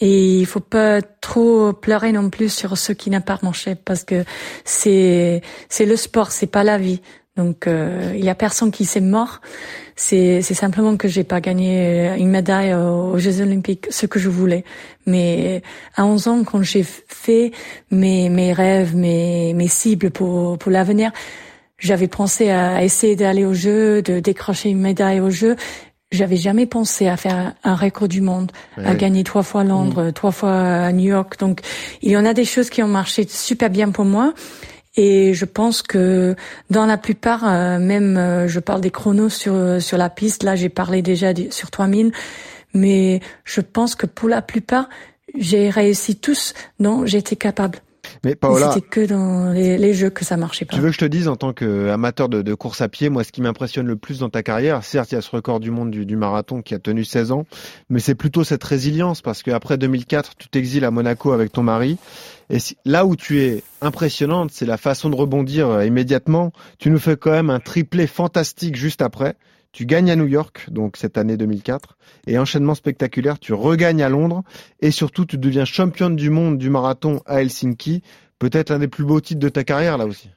Et il faut pas trop pleurer non plus sur ce qui n'a pas marché parce que c'est c'est le sport, c'est pas la vie. Donc euh, il y a personne qui s'est mort. C'est c'est simplement que j'ai pas gagné une médaille aux Jeux Olympiques, ce que je voulais. Mais à 11 ans, quand j'ai fait mes mes rêves, mes mes cibles pour pour l'avenir, j'avais pensé à essayer d'aller au jeu, de décrocher une médaille au jeu. J'avais jamais pensé à faire un record du monde, à gagner trois fois Londres, mm. trois fois à New York. Donc, il y en a des choses qui ont marché super bien pour moi. Et je pense que dans la plupart, euh, même euh, je parle des chronos sur sur la piste. Là, j'ai parlé déjà sur 3000, mais je pense que pour la plupart, j'ai réussi tous dont j'étais capable. Mais Paola, c'était que dans les, jeux que ça marchait pas. Tu veux que je te dise en tant qu'amateur de, de course à pied, moi, ce qui m'impressionne le plus dans ta carrière, certes, il y a ce record du monde du, marathon qui a tenu 16 ans, mais c'est plutôt cette résilience parce qu'après 2004, tu t'exiles à Monaco avec ton mari. Et là où tu es impressionnante, c'est la façon de rebondir euh, immédiatement. Tu nous fais quand même un triplé fantastique juste après. Tu gagnes à New York, donc cette année 2004, et enchaînement spectaculaire, tu regagnes à Londres, et surtout tu deviens championne du monde du marathon à Helsinki, peut-être l'un des plus beaux titres de ta carrière là aussi.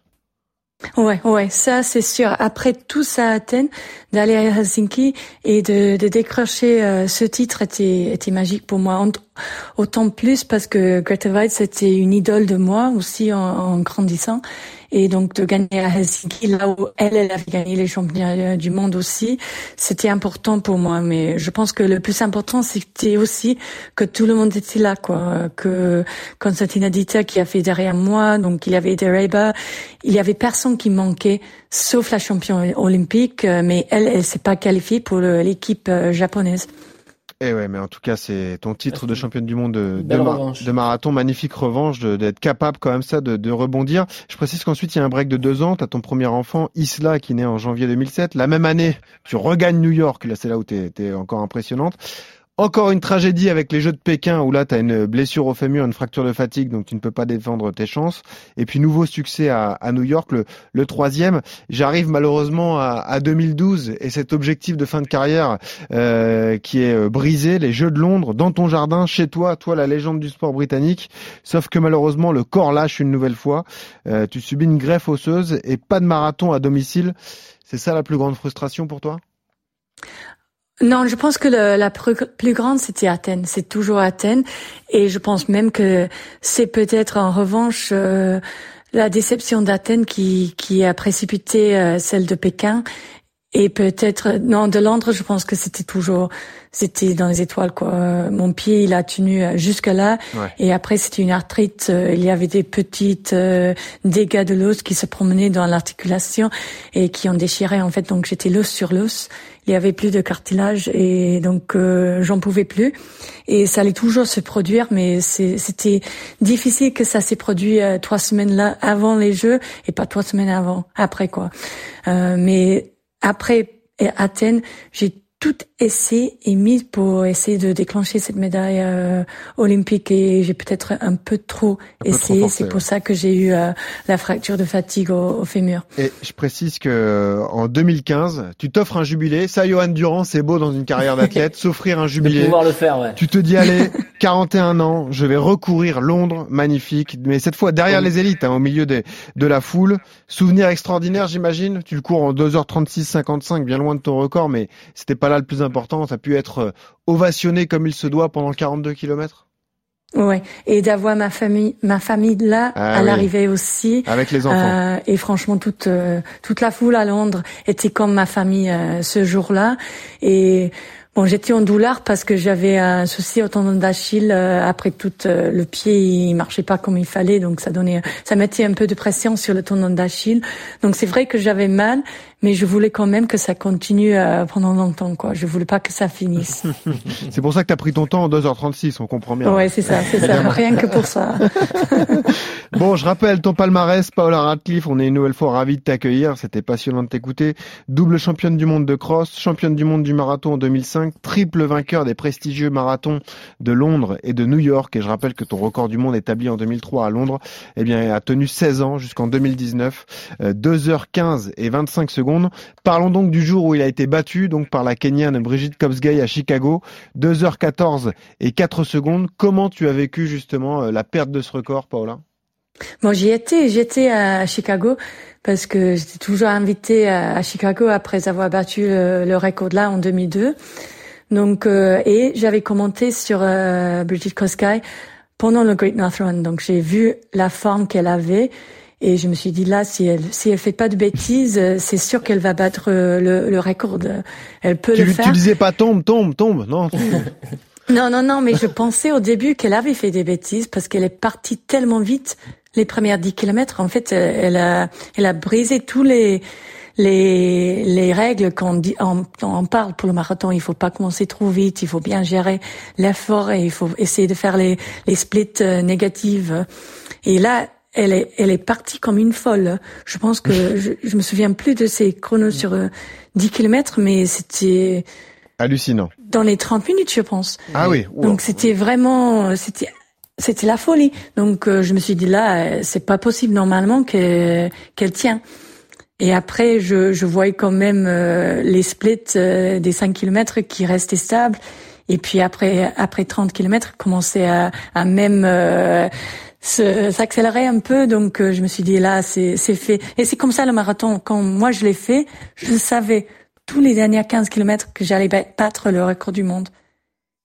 Ouais, ouais, ça c'est sûr. Après tout ça à Athènes, d'aller à Helsinki et de, de décrocher euh, ce titre était, était magique pour moi. Autant plus parce que Greta Weitz c'était une idole de moi aussi en, en grandissant et donc de gagner à Helsinki, là où elle, elle avait gagné les championnats du monde aussi, c'était important pour moi. Mais je pense que le plus important, c'était aussi que tout le monde était là, quoi. Que Constantina Dita qui a fait derrière moi, donc il y avait Dereba, il y avait personne qui manquait, sauf la championne olympique, mais elle, elle s'est pas qualifiée pour l'équipe euh, japonaise. Eh ouais, mais en tout cas, c'est ton titre de championne du monde de, de, marathon, magnifique revanche, d'être capable quand même ça de, de, rebondir. Je précise qu'ensuite il y a un break de deux ans. T'as ton premier enfant, Isla, qui naît en janvier 2007. La même année, tu regagnes New York. Là, c'est là où t'es es encore impressionnante. Encore une tragédie avec les Jeux de Pékin où là tu as une blessure au fémur, une fracture de fatigue, donc tu ne peux pas défendre tes chances. Et puis nouveau succès à, New York, le, troisième. J'arrive malheureusement à, à, 2012 et cet objectif de fin de carrière euh, qui est euh, brisé, les Jeux de Londres, dans ton jardin, chez toi, toi la légende du sport britannique. Sauf que malheureusement le corps lâche une nouvelle fois. Euh, tu subis une greffe osseuse et pas de marathon à domicile. C'est ça la plus grande frustration pour toi? Non, je pense que le, la plus grande, c'était Athènes. C'est toujours Athènes. Et je pense même que c'est peut-être en revanche euh, la déception d'Athènes qui, qui a précipité euh, celle de Pékin. Et peut-être, non, de Londres, je pense que c'était toujours, c'était dans les étoiles, quoi. Mon pied, il a tenu euh, jusque là. Et après, c'était une arthrite. Il y avait des petites dégâts de l'os qui se promenaient dans l'articulation et qui ont déchiré, en fait. Donc, j'étais l'os sur l'os il y avait plus de cartilage et donc euh, j'en pouvais plus. Et ça allait toujours se produire, mais c'était difficile que ça s'est produit euh, trois semaines là avant les Jeux et pas trois semaines avant, après quoi. Euh, mais après Athènes, j'ai tout essai est mis pour essayer de déclencher cette médaille euh, olympique et j'ai peut-être un peu trop essayé. C'est pour ça que j'ai eu euh, la fracture de fatigue au, au, fémur. Et je précise que euh, en 2015, tu t'offres un jubilé. Ça, Johan Durand, c'est beau dans une carrière d'athlète, s'offrir un jubilé. De pouvoir le faire, ouais. Tu te dis, allez, 41 ans, je vais recourir Londres, magnifique, mais cette fois derrière les élites, hein, au milieu des, de la foule. Souvenir extraordinaire, j'imagine. Tu le cours en 2h36 55, bien loin de ton record, mais c'était pas là le plus important. Ça a pu être euh, ovationné comme il se doit pendant 42 kilomètres. Ouais, et d'avoir ma famille, ma famille là ah à l'arrivée aussi. Avec les enfants. Euh, et franchement, toute euh, toute la foule à Londres était comme ma famille euh, ce jour-là. Et Bon, j'étais en douleur parce que j'avais un souci au tendon d'Achille. Euh, après tout, euh, le pied il marchait pas comme il fallait, donc ça donnait, ça mettait un peu de pression sur le tendon d'Achille. Donc c'est vrai que j'avais mal, mais je voulais quand même que ça continue euh, pendant longtemps, quoi. Je voulais pas que ça finisse. c'est pour ça que tu as pris ton temps en 2h36, on comprend bien. Ouais, c'est ça, c'est ça. Rien que pour ça. bon, je rappelle ton palmarès, Paola Radcliffe. On est une nouvelle fois ravis de t'accueillir. C'était passionnant de t'écouter. Double championne du monde de cross, championne du monde du marathon en 2005 triple vainqueur des prestigieux marathons de Londres et de New York. Et je rappelle que ton record du monde établi en 2003 à Londres, eh bien, a tenu 16 ans jusqu'en 2019, 2h15 euh, et 25 secondes. Parlons donc du jour où il a été battu donc par la Kenyane Brigitte Kobsgay à Chicago, 2h14 et 4 secondes. Comment tu as vécu justement euh, la perte de ce record, Paola? Moi, j'y étais, j'étais à Chicago parce que j'étais toujours invitée à, Chicago après avoir battu le record là en 2002. Donc euh, et j'avais commenté sur euh, Brigitte Koskai pendant le Great North Run. Donc j'ai vu la forme qu'elle avait et je me suis dit là si elle si elle fait pas de bêtises, euh, c'est sûr qu'elle va battre euh, le, le record. Elle peut le faire. Tu disais pas tombe tombe tombe non? non non non mais je pensais au début qu'elle avait fait des bêtises parce qu'elle est partie tellement vite les premières 10 kilomètres. En fait elle a elle a brisé tous les les, les règles qu'on dit, on, on, parle pour le marathon, il faut pas commencer trop vite, il faut bien gérer l'effort et il faut essayer de faire les, les splits euh, négatives. Et là, elle est, elle est partie comme une folle. Je pense que je, je me souviens plus de ces chronos sur 10 euh, km, mais c'était hallucinant. Dans les 30 minutes, je pense. Ah oui. Donc c'était vraiment, c'était c'était la folie. Donc euh, je me suis dit là, c'est pas possible normalement que qu'elle tient. Et après, je, je voyais quand même euh, les splits euh, des 5 km qui restaient stables. Et puis après, après 30 km, commençait à, à même euh, s'accélérer un peu. Donc je me suis dit là, c'est fait. Et c'est comme ça le marathon. Quand moi je l'ai fait, je savais tous les derniers 15 km que j'allais battre le record du monde.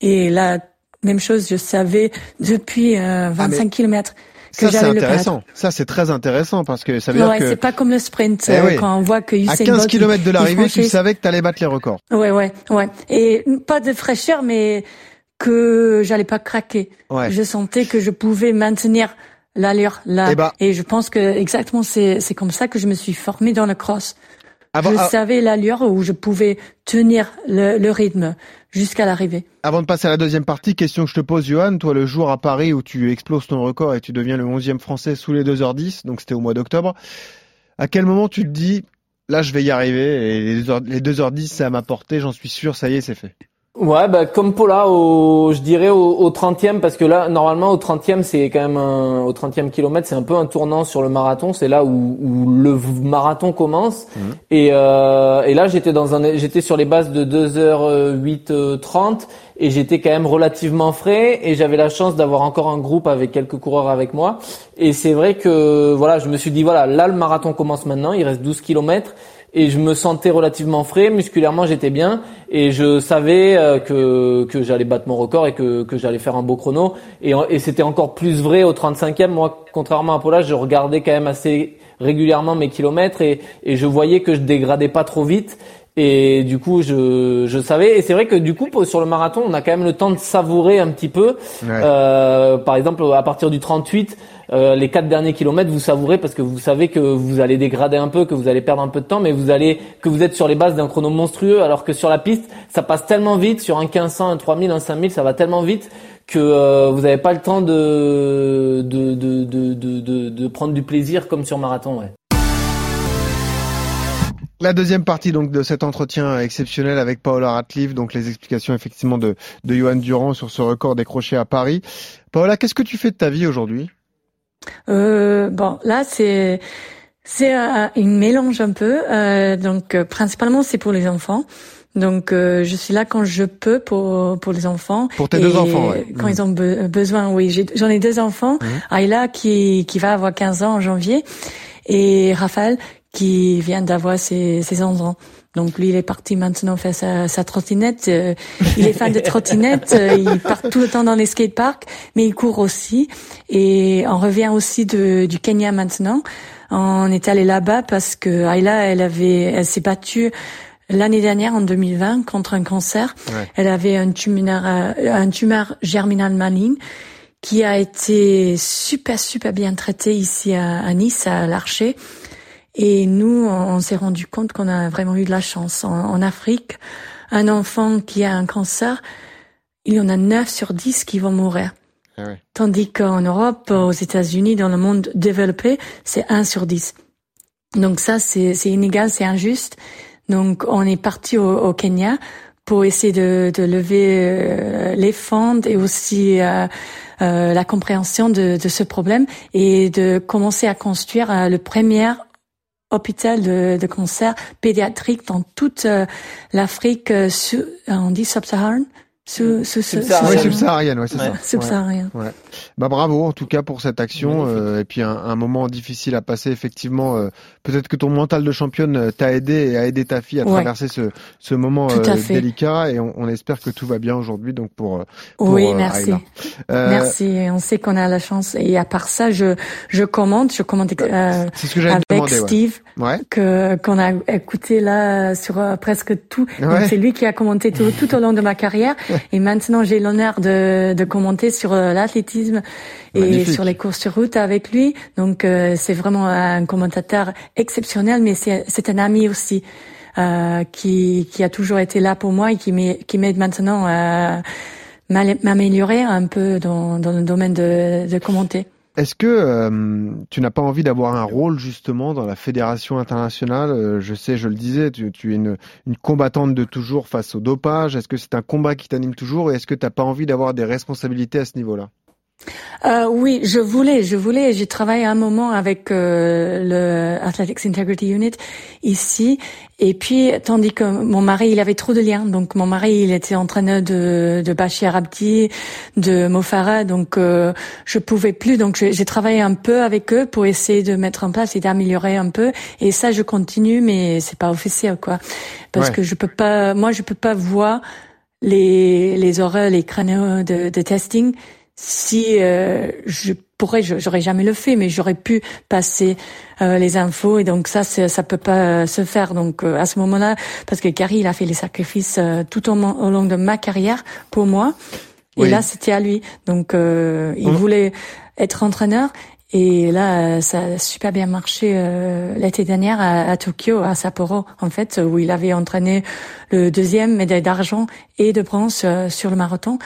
Et là, même chose, je savais depuis 25 ah, km ça c'est intéressant. Ça c'est très intéressant parce que ça veut dire que c'est pas comme le sprint eh euh, quand on voit que Usain à 15 km de l'arrivée, tu savais que tu allais battre les records. Ouais ouais ouais. Et pas de fraîcheur mais que j'allais pas craquer. Ouais. Je sentais que je pouvais maintenir l'allure là et, eh bah, et je pense que exactement c'est c'est comme ça que je me suis formé dans le cross. Je savais l'allure où je pouvais tenir le, le rythme jusqu'à l'arrivée. Avant de passer à la deuxième partie, question que je te pose, Johan. Toi, le jour à Paris où tu exploses ton record et tu deviens le 11e français sous les 2h10, donc c'était au mois d'octobre, à quel moment tu te dis, là, je vais y arriver et les 2h10, ça m'a porté, j'en suis sûr, ça y est, c'est fait? Ouais, bah comme Paula, au, je dirais au, au 30e, parce que là, normalement, au 30e, c'est quand même un, au 30e kilomètre, c'est un peu un tournant sur le marathon. C'est là où, où, le marathon commence. Mmh. Et, euh, et là, j'étais dans un, j'étais sur les bases de 2h08 30 et j'étais quand même relativement frais et j'avais la chance d'avoir encore un groupe avec quelques coureurs avec moi. Et c'est vrai que voilà, je me suis dit voilà, là le marathon commence maintenant, il reste 12 kilomètres et je me sentais relativement frais, musculairement j'étais bien. Et je savais euh, que, que j'allais battre mon record et que, que j'allais faire un beau chrono. Et, et c'était encore plus vrai au 35e. Moi, contrairement à Paula, je regardais quand même assez régulièrement mes kilomètres et, et je voyais que je dégradais pas trop vite et du coup je, je savais et c'est vrai que du coup sur le marathon on a quand même le temps de savourer un petit peu euh, par exemple à partir du 38 euh, les quatre derniers kilomètres, vous savourez parce que vous savez que vous allez dégrader un peu, que vous allez perdre un peu de temps, mais vous allez que vous êtes sur les bases d'un chrono monstrueux, alors que sur la piste, ça passe tellement vite, sur un 1500, un 3000, un 5000, ça va tellement vite que euh, vous n'avez pas le temps de de, de, de, de, de prendre du plaisir comme sur marathon. Ouais. La deuxième partie donc de cet entretien exceptionnel avec Paola Ratliff, donc les explications effectivement de, de Johan Durand sur ce record décroché à Paris. Paola, qu'est-ce que tu fais de ta vie aujourd'hui? Euh, Bon, là c'est c'est une mélange un peu. Euh, donc euh, principalement c'est pour les enfants. Donc euh, je suis là quand je peux pour pour les enfants. Pour tes deux enfants, ouais. Quand ils ont besoin, oui. J'en ai, deux enfants. Mmh. Ayla qui qui va avoir 15 ans en janvier et Raphaël qui vient d'avoir ses, ses 11 ans. Donc lui, il est parti maintenant faire sa, sa trottinette. Euh, il est fan de trottinette. Euh, il part tout le temps dans les skateparks, mais il court aussi. Et on revient aussi de, du Kenya maintenant. On est allé là-bas parce que Ayla, elle avait, elle s'est battue l'année dernière en 2020 contre un cancer. Elle avait un tumeur, euh, un tumeur germinal maligne qui a été super super bien traité ici à, à Nice à l'Archer et nous, on, s'est rendu compte qu'on a vraiment eu de la chance. En, Afrique, un enfant qui a un cancer, il y en a 9 sur 10 qui vont mourir. Ah Tandis qu'en Europe, aux États-Unis, dans le monde développé, c'est 1 sur 10. Donc ça, c'est inégal, c'est injuste. Donc on est parti au, Kenya pour essayer de, de lever euh, les fonds et aussi euh, euh, la compréhension de, de, ce problème et de commencer à construire le premier hôpital de, de cancer pédiatrique dans toute euh, l'Afrique, euh, on dit sub-saharienne sous, sous, subsaharienne, ouais, c'est ça. Subsaharienne. Ouais. Bah bravo en tout cas pour cette action euh, et puis un, un, moment difficile à passer effectivement. Euh, Peut-être que ton mental de championne euh, t'a aidé et a aidé ta fille à traverser ce, ce moment euh, délicat et on, on, espère que tout va bien aujourd'hui donc pour, pour oui merci. Merci on sait qu'on a la chance et à part ça je je commente je commente ce que avec demandé, Steve ouais. que qu'on a écouté là sur presque tout. C'est lui qui a commenté tout, tout au long de ma carrière et maintenant j'ai l'honneur de, de commenter sur l'athlétisme et sur les courses sur route avec lui. Donc euh, c'est vraiment un commentateur exceptionnel, mais c'est un ami aussi euh, qui, qui a toujours été là pour moi et qui m'aide maintenant à m'améliorer un peu dans, dans le domaine de, de commenter. Est-ce que euh, tu n'as pas envie d'avoir un rôle justement dans la fédération internationale? Euh, Je sais, je le disais, tu, es une, une, combattante de toujours face au dopage. Est-ce que c'est un combat qui t'anime toujours? Et est-ce que tu n'as pas envie d'avoir des responsabilités à ce niveau-là? Euh, oui, je voulais, je voulais. J'ai travaillé un moment avec euh, le Athletics Integrity Unit ici, et puis tandis que mon mari, il avait trop de liens. Donc mon mari, il était entraîneur de, de Bachir Abdi, de Mofara, donc euh, je pouvais plus. Donc j'ai travaillé un peu avec eux pour essayer de mettre en place et d'améliorer un peu. Et ça, je continue, mais c'est pas officiel, quoi, parce que je peux pas, moi, je peux pas voir les les horaires, les créneaux de, de testing si euh, je pourrais, j'aurais jamais le fait, mais j'aurais pu passer euh, les infos et donc ça, ça peut pas se faire. Donc euh, à ce moment-là, parce que Gary, il a fait les sacrifices tout au, au, long de ma carrière pour moi, et là c'était à lui. Donc il voulait être entraîneur et là, ça a super bien marché euh, l'été dernier à, à, Tokyo, à Sapporo, en fait, où il avait entraîné le deuxième médaille d'argent et de bronze sur le marathon.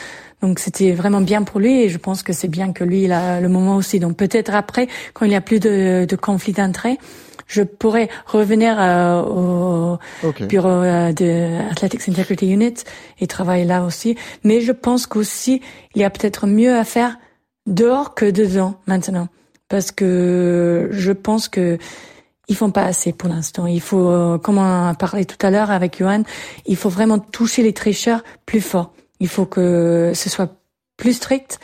Donc c'était vraiment bien pour lui et je pense que c'est bien que lui il a le moment aussi. Donc peut-être après, quand il n'y a plus de, de conflit d'entrée, je pourrais revenir euh, au bureau euh, de Athletics Integrity Unit et travailler là aussi. Mais je pense qu'aussi il y a peut-être mieux à faire dehors que dedans maintenant, parce que je pense que ils font pas assez pour l'instant. Il faut, euh, comme on a parlé tout à l'heure avec Johan, il faut vraiment toucher les tricheurs plus fort. Il faut que ce soit plus strict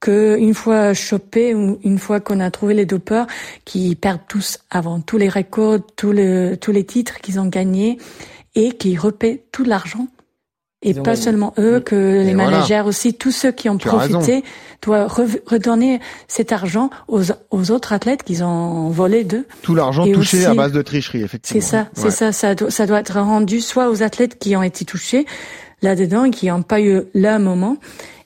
qu'une fois chopé ou une fois qu'on a trouvé les dopeurs qui perdent tous avant tous les records, tous les, tous les titres qu'ils ont gagnés et qui repaient tout l'argent. Et pas seulement eux, que les managers aussi, tous ceux qui ont profité doivent redonner cet argent aux, aux autres athlètes qu'ils ont volé d'eux. Tout l'argent touché à base de tricherie, effectivement. C'est ça, c'est ça, ça doit, ça doit être rendu soit aux athlètes qui ont été touchés, là-dedans qui n'ont pas eu leur moment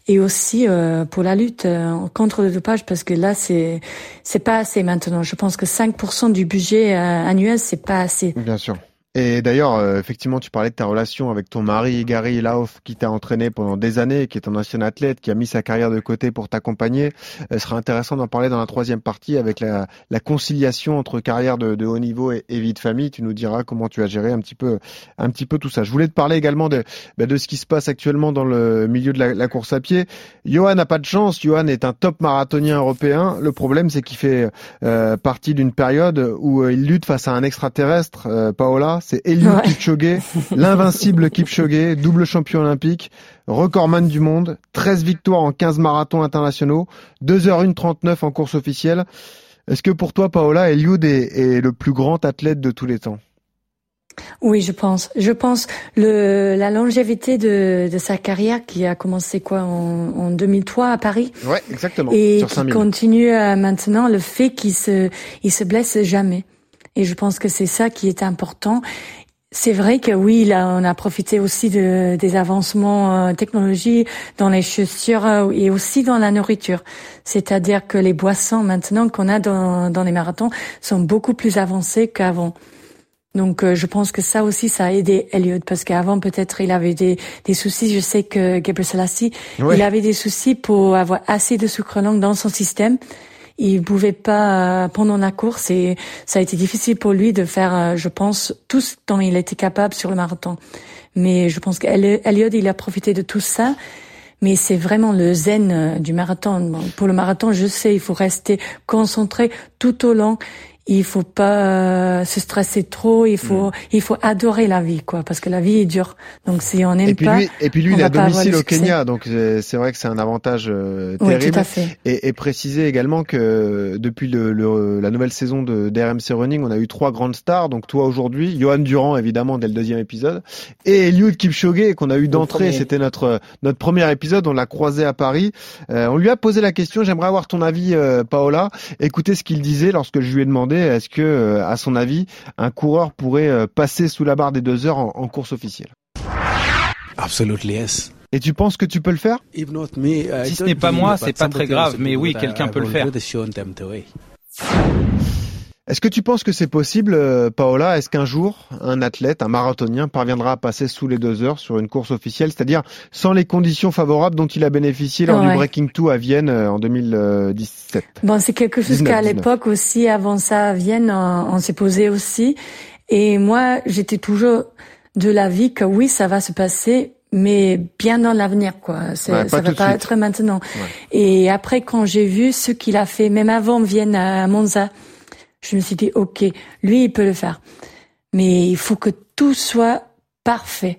et aussi euh, pour la lutte euh, contre le dopage parce que là c'est c'est pas assez maintenant. Je pense que 5% du budget euh, annuel c'est pas assez. Bien sûr. Et d'ailleurs, euh, effectivement, tu parlais de ta relation avec ton mari, Gary Lauf, qui t'a entraîné pendant des années, qui est un ancien athlète, qui a mis sa carrière de côté pour t'accompagner. Euh, ce sera intéressant d'en parler dans la troisième partie avec la, la conciliation entre carrière de, de haut niveau et, vie de famille. Tu nous diras comment tu as géré un petit peu, un petit peu tout ça. Je voulais te parler également de, bah, de ce qui se passe actuellement dans le milieu de la, la course à pied. Johan n'a pas de chance. Johan est un top marathonien européen. Le problème, c'est qu'il fait euh, partie d'une période où il lutte face à un extraterrestre, Paola c'est Eliud Kipchoge, l'invincible Kipchoge, double champion olympique, recordman du monde, 13 victoires en 15 marathons internationaux, 2h1 39 en course officielle. Est-ce que pour toi, Paola, Eliud est, le plus grand athlète de tous les temps? Oui, je pense. Je pense le la longévité de, de sa carrière qui a commencé quoi en, en 2003 à Paris. Ouais, exactement. Et qui continue maintenant le fait qu'il se il se blesse jamais. Et je pense que c'est ça qui est important. C'est vrai que oui, là, on a profité aussi de, des avancements euh, technologiques dans les chaussures euh, et aussi dans la nourriture. C'est-à-dire que les boissons maintenant qu'on a dans, dans les marathons sont beaucoup plus avancées qu'avant. Donc euh, je pense que ça aussi, ça a aidé Elliot parce qu'avant peut-être il avait des, des soucis. Je sais que Gabriel Selassie, il avait des soucis pour avoir assez de sucre lent dans son système il pouvait pas euh, pendant la course et ça a été difficile pour lui de faire, euh, je pense, tout ce dont il était capable sur le marathon. Mais je pense qu'Eliot, il a profité de tout ça. Mais c'est vraiment le zen euh, du marathon. Pour le marathon, je sais, il faut rester concentré tout au long il faut pas euh, se stresser trop, il faut mm. il faut adorer la vie quoi parce que la vie est dure. Donc si on n'aime pas et puis lui il est à domicile au Kenya donc c'est vrai que c'est un avantage euh, terrible. oui, tout à fait. Et, et, préciser également que depuis le, le, la nouvelle saison de d'RMC Running, on a eu trois grandes stars. Donc toi aujourd'hui, Johan Durand évidemment dès le deuxième épisode et Eliud Kipchoge qu'on a eu d'entrée, c'était notre notre premier épisode, on l'a croisé à Paris. Euh, on lui a posé la question, j'aimerais avoir ton avis Paola, écoutez ce qu'il disait lorsque je lui ai demandé est-ce que, euh, à son avis, un coureur pourrait euh, passer sous la barre des deux heures en, course officielle? Absolument yes. Et tu penses que tu peux le faire? Si ce n'est pas moi, c'est pas très grave, mais oui, quelqu'un peut le faire. Est-ce que tu penses que c'est possible, euh, Paola? Est-ce qu'un jour, un athlète, un marathonien, parviendra à passer sous les deux heures sur une course officielle, c'est-à-dire sans les conditions favorables dont il a bénéficié lors du Breaking 2 à Vienne euh, en 2017 Bon, c'est quelque chose qu'à l'époque aussi, avant ça à Vienne, on, s'est posé aussi. Et moi, j'étais toujours de l'avis que oui, ça va se passer, mais bien dans l'avenir, quoi. ça va pas être maintenant. Et après, quand j'ai vu ce qu'il a fait, même avant Vienne à Monza, je me suis dit, OK, lui, il peut le faire. Mais il faut que tout soit parfait.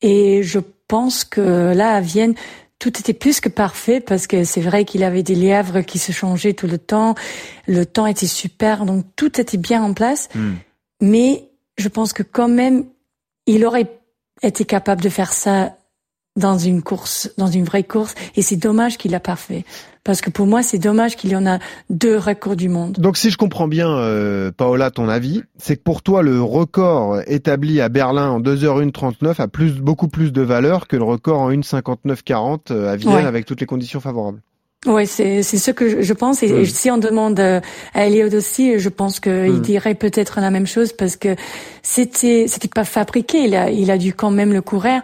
Et je pense que là, à Vienne, tout était plus que parfait parce que c'est vrai qu'il avait des lièvres qui se changeaient tout le temps. Le temps était super, donc tout était bien en place. Hmm. Mais je pense que quand même, il aurait été capable de faire ça dans une course, dans une vraie course. Et c'est dommage qu'il l'a pas fait. Parce que pour moi, c'est dommage qu'il y en a deux records du monde. Donc si je comprends bien, euh, Paola, ton avis, c'est que pour toi, le record établi à Berlin en 2h1.39 a plus, beaucoup plus de valeur que le record en 1h59.40 euh, à Vienne avec toutes les conditions favorables. Oui, c'est c'est ce que je pense. Et, si on demande euh, à Eliot aussi, je pense qu'il hmm. dirait peut-être la même chose parce que c'était c'était pas fabriqué. Il a il a dû quand même le courir,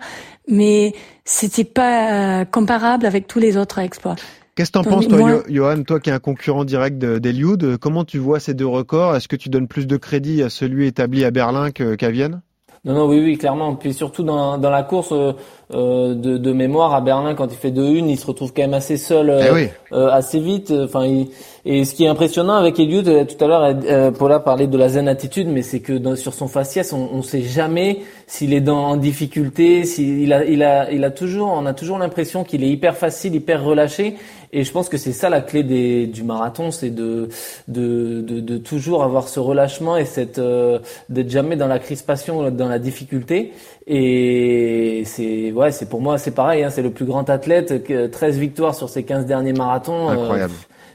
mais c'était pas euh, comparable avec tous les autres exploits. Qu'est-ce que t'en penses, toi, Johan, toi qui es un concurrent direct d'Eliud Comment tu vois ces deux records? Est-ce que tu donnes plus de crédit à celui établi à Berlin qu'à Vienne? Non, non, oui, oui, clairement. Puis surtout dans, dans la course euh, euh de, de, mémoire à Berlin, quand il fait 2-1, il se retrouve quand même assez seul euh, eh euh assez vite. Enfin, et ce qui est impressionnant avec Eliud, tout à l'heure, euh, Paula parlait de la zen attitude, mais c'est que dans, sur son faciès, on ne sait jamais s'il est dans, en difficulté. S'il a, il a, il a toujours, on a toujours l'impression qu'il est hyper facile, hyper relâché. Et je pense que c'est ça la clé des, du marathon, c'est de, de, de, de, toujours avoir ce relâchement et euh, d'être jamais dans la crispation, dans la difficulté. Et c'est ouais, c'est pour moi c'est pareil. Hein, c'est le plus grand athlète, 13 victoires sur ses 15 derniers marathons. Euh, Incroyable.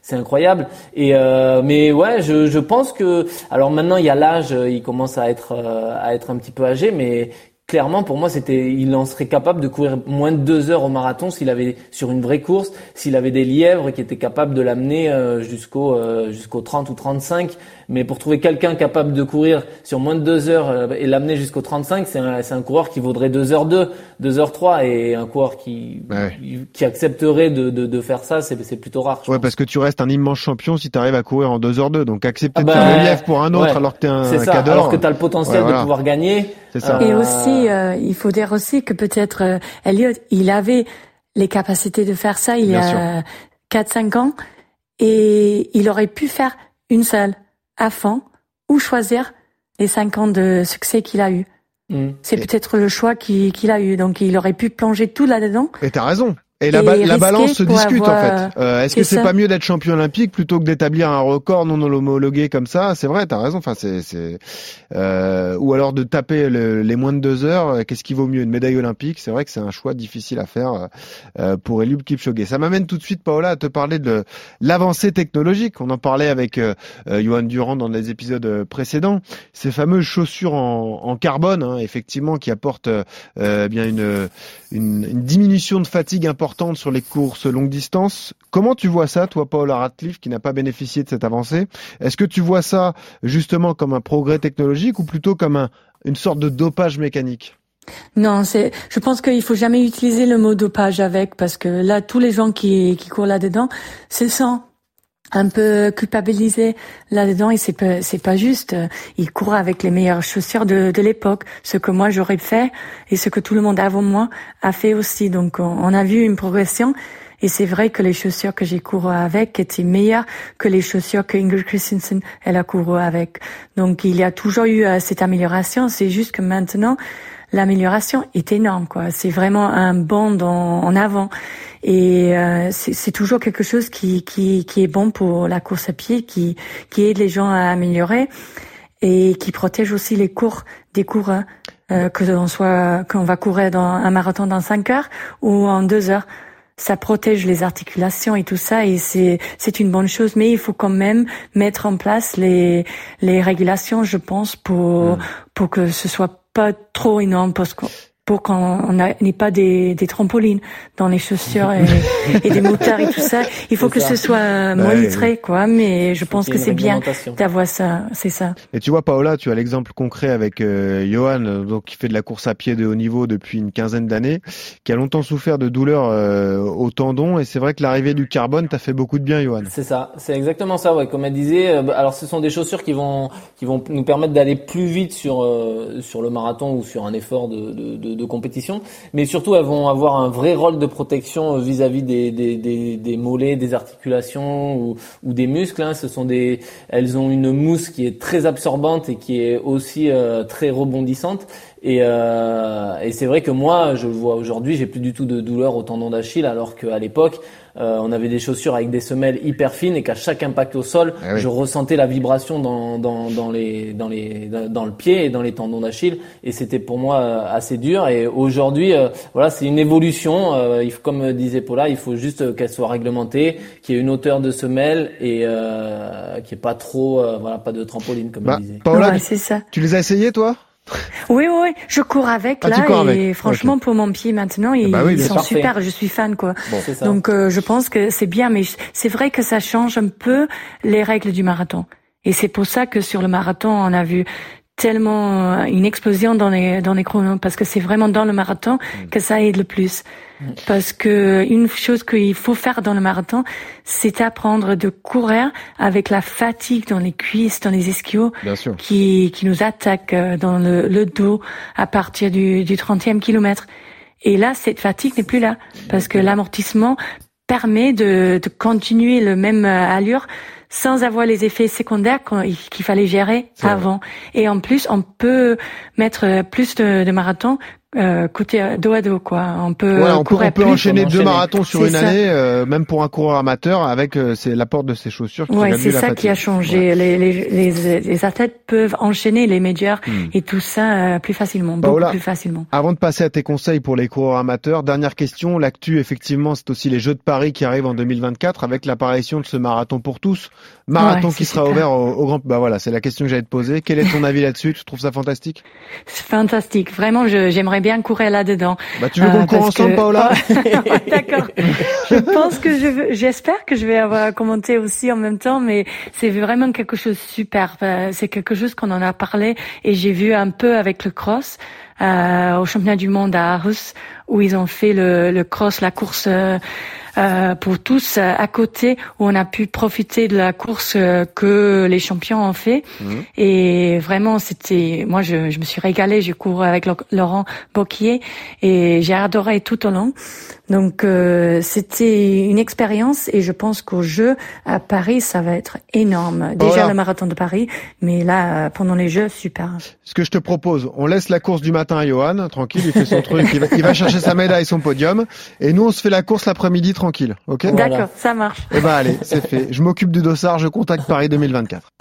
C'est incroyable. Et euh, mais ouais, je, je pense que alors maintenant il y a l'âge, il commence à être à être un petit peu âgé, mais clairement, pour moi, c'était, il en serait capable de courir moins de deux heures au marathon s'il avait sur une vraie course, s'il avait des lièvres qui étaient capables de l'amener euh, jusqu'au euh, jusqu'au 30 ou 35. Mais pour trouver quelqu'un capable de courir sur moins de deux heures euh, et l'amener jusqu'au 35, c'est un, c'est un coureur qui vaudrait 2 heures 2, 2 heures 3 et un coureur qui qui accepterait de, de, de faire ça, c'est, c'est plutôt rare. Ouais, parce que tu restes un immense champion si tu arrives à courir en 2 heures 2. Donc accepter ah de faire le bah, lièvre pour un autre alors que t'es un c'est ça, alors que t'as le potentiel de pouvoir gagner. C'est ça. Et aussi, euh, il faut dire aussi que peut-être euh, Elliot, il avait les capacités de faire ça il y a 4-5 ans et il aurait pu faire une seule fond ou choisir les 5 ans de succès qu'il a eu. Mm. C'est peut-être le choix qu'il a eu. Donc il aurait pu plonger tout là-dedans. Et t'as raison. Et la, la balance se discute en fait. Euh, Est-ce que c'est pas mieux d'être champion olympique plutôt que d'établir un record non homologué comme ça? C'est vrai, t'as raison. Enfin, c'est, c'est euh, ou alors de taper les moins de deux heures. Qu'est-ce qui vaut mieux? Une médaille olympique C'est vrai que c'est un choix difficile à faire euh, pour Eliud Kipchoge. Ça m'amène tout de suite, Paola, à te parler de l'avancée technologique. On en parlait avec euh, euh, Johan Durand dans les épisodes euh, précédents. Ces fameuses chaussures en, en carbone, hein, effectivement, qui apportent bien une, une, une diminution de fatigue importante sur les courses longue distance. Comment tu vois ça, toi, Paul Radcliffe, qui n'a pas bénéficié de cette avancée? Est-ce que tu vois ça justement comme un progrès technologique ou plutôt comme un, une sorte de dopage mécanique? Non, c'est. Je pense qu'il faut jamais utiliser le mot dopage avec parce que là, tous les gens qui, qui courent là-dedans se sentent un peu culpabilisé là-dedans et c'est pas c'est pas juste. Il court avec les meilleures chaussures de, de l'époque, ce que moi j'aurais fait et ce que tout le monde avant moi a fait aussi. Donc on, a vu une progression et c'est vrai que les chaussures que j'ai couru avec étaient meilleures que les chaussures que Ingrid Christensen elle a couru avec. Donc il y a toujours eu euh, cette amélioration. C'est juste que maintenant l'amélioration est énorme. quoi. C'est vraiment un bond en, en avant. Et euh, c'est toujours quelque chose qui, qui, qui est bon pour la course à pied, qui, qui aide les gens à améliorer et qui protège aussi les cours des coureurs. Euh, que l'on soit qu'on va courir dans un marathon dans 5 heures ou en 2 heures ça protège les articulations et tout ça et c'est c'est une bonne chose mais il faut quand même mettre en place les les régulations je pense pour mmh. pour que ce soit pas trop énorme parce que pour qu'on n'ait pas des, des, trampolines dans les chaussures et, et, des moteurs et tout ça. Il faut que ce soit monitré, quoi. Mais je pense que c'est bien d'avoir ça. C'est ça. Et tu vois, Paola, tu as l'exemple concret avec euh, Johan, donc qui fait de la course à pied de haut niveau depuis une quinzaine d'années, qui a longtemps souffert de douleurs euh, au tendon. Et c'est vrai que l'arrivée du carbone t'a fait beaucoup de bien, Johan. C'est ça. C'est exactement ça. Ouais. Comme elle disait, euh, alors ce sont des chaussures qui vont qui vont nous permettre d'aller plus vite sur euh, sur le marathon ou sur un effort de, de, de de compétition, mais surtout elles vont avoir un vrai rôle de protection euh, vis-à-vis des, des, des, des, mollets, des articulations ou, ou des muscles. Hein. Ce sont des, elles ont une mousse qui est très absorbante et qui est aussi euh, très rebondissante. Et, euh, et c'est vrai que moi, je le vois aujourd'hui, j'ai plus du tout de douleur au tendon d'Achille, alors qu'à l'époque, euh, on avait des chaussures avec des semelles hyper fines et qu'à chaque impact au sol, ah je ressentais la vibration dans, dans, dans, les, dans, les, dans le pied et dans les tendons d'Achille. Et c'était pour moi euh, assez dur. Et aujourd'hui, euh, voilà, c'est une évolution. Euh, il faut, comme disait Paula, il faut juste qu'elle soit réglementée, qu'il y ait une hauteur de semelle et euh, qu'il n'y ait pas trop, voilà, pas de trampoline comme bah, elle disait. Paula, c'est ça. Tu les as essayés toi? Oui, oui, je cours avec ah, là et franchement pour mon pied maintenant ils, bah sont super. Je suis fan quoi. Donc euh, je pense que c'est bien, mais c'est vrai que ça change un peu les règles du marathon. Et c'est pour ça que sur le marathon on a vu tellement euh, une explosion dans les dans les chronos parce que c'est vraiment dans le marathon mm. que ça aide le plus. Parce que une chose qu'il faut faire dans le marathon, c'est apprendre de courir avec la fatigue dans les cuisses, dans les ischios, qui qui nous attaque euh, dans le, le dos à partir du du 30e kilomètre. Et là, cette fatigue n'est plus là parce que l'amortissement permet de, de continuer le même euh, allure sans avoir les effets secondaires qu'il fallait gérer avant. Et en plus, on peut mettre plus de, de marathons euh, côté dos à dos quoi. On peut on peut, on peut enchaîner deux marathons sur une année, euh, même pour un coureur amateur, avec euh, c'est l'apport de ces chaussures. Qui ouais, c'est ça qui a changé. Les, les, les, les, athlètes peuvent enchaîner les médias hmm. et tout ça euh, plus facilement, beaucoup plus facilement. Avant de passer à tes conseils pour les coureurs amateurs, dernière question. L'actu, effectivement, c'est aussi les Jeux de Paris qui arrivent en 2024 avec l'apparition de ce marathon pour tous, marathon qui sera ouvert au, au, grand. Bah voilà, c'est la question que j'allais te poser. Quel est ton avis là-dessus? Tu trouves ça fantastique? C'est fantastique. Vraiment, j'aimerais bien courir là-dedans. Bah, tu veux qu'on euh, court ensemble, Paola D'accord. je pense que je veux, j'espère que je vais avoir commenté aussi en même temps, mais c'est vraiment quelque chose de super. Euh, c'est quelque chose qu'on en a parlé et j'ai vu un peu avec le cross. Euh, au championnat du monde à Aarhus où ils ont fait le, le cross, la course euh, pour tous euh, à côté où on a pu profiter de la course euh, que les champions ont fait. Mhm. Et vraiment, c'était, moi, je, je, me suis régalée. J'ai couru avec Laurent Bocquier et j'ai adoré tout au long. Donc, euh, c'était une expérience et je pense qu'au jeu à Paris, ça va être énorme. Déjà le marathon de Paris, mais là, pendant les Jeux, super. Ce que je te propose, on laisse la course du matin à Johan, tranquille, il fait son truc, il va, il va chercher sa médaille et son podium, et nous, on se fait la course l'après-midi tranquille, ok? D'accord, ça marche. Eh ben allez, c'est fait. Je m'occupe du dossard, je contacte Paris 2024.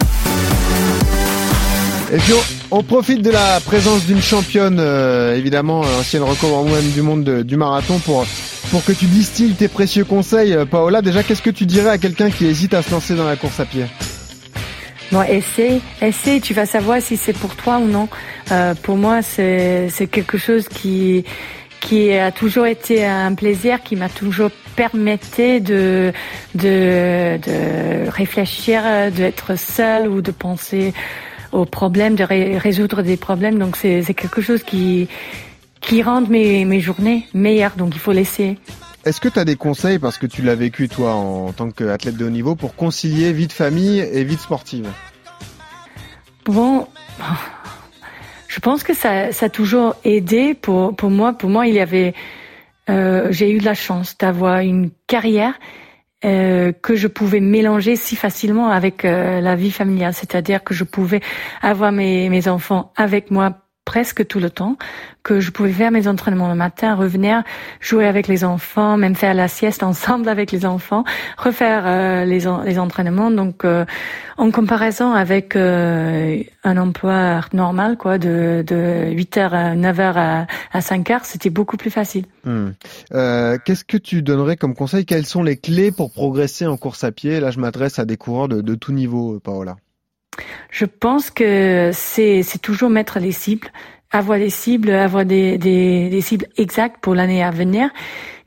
Et puis on, profite de la présence d'une championne, euh, évidemment ancienne record du monde du marathon pour pour que tu distilles tes précieux conseils. Euh, Paola, déjà qu'est-ce que tu dirais à quelqu'un qui hésite à se lancer dans la course à pied? Bon, essaie, essaie, tu vas savoir si c'est pour toi ou non. Euh, pour moi, c'est quelque chose qui a toujours été un plaisir, qui m'a toujours permetté de, réfléchir, d'être seul ou de penser aux problèmes, de résoudre des problèmes. Donc c'est quelque chose qui, qui rend mes, mes journées meilleures. Donc il faut laisser. Est-ce que tu as des conseils, parce que tu l'as vécu toi en tant qu'athlète de haut niveau, pour concilier vie de famille et vie sportive? Bon, je pense que ça, ça a toujours aidé pour, pour moi. Pour moi, il y avait, euh, j'ai eu de la chance d'avoir une carrière euh, que je pouvais mélanger si facilement avec euh, la vie familiale, c'est-à-dire que je pouvais avoir mes, mes enfants avec moi presque tout le temps, que je pouvais faire mes entraînements le matin, revenir, jouer avec les enfants, même faire la sieste ensemble avec les enfants, refaire euh, les, les entraînements. Donc, euh, en comparaison avec euh, un emploi normal, quoi, de, de 8h à 9h à, à 5h, c'était beaucoup plus facile. Hmm. Qu'est-ce que tu donnerais comme conseil? Quelles sont les clés pour progresser en course à pied? Là, je m'adresse à des coureurs de, de tout niveau, Paola. Je pense que c'est toujours mettre les cibles, avoir des cibles, avoir des, des, cibles exactes pour l'année à venir.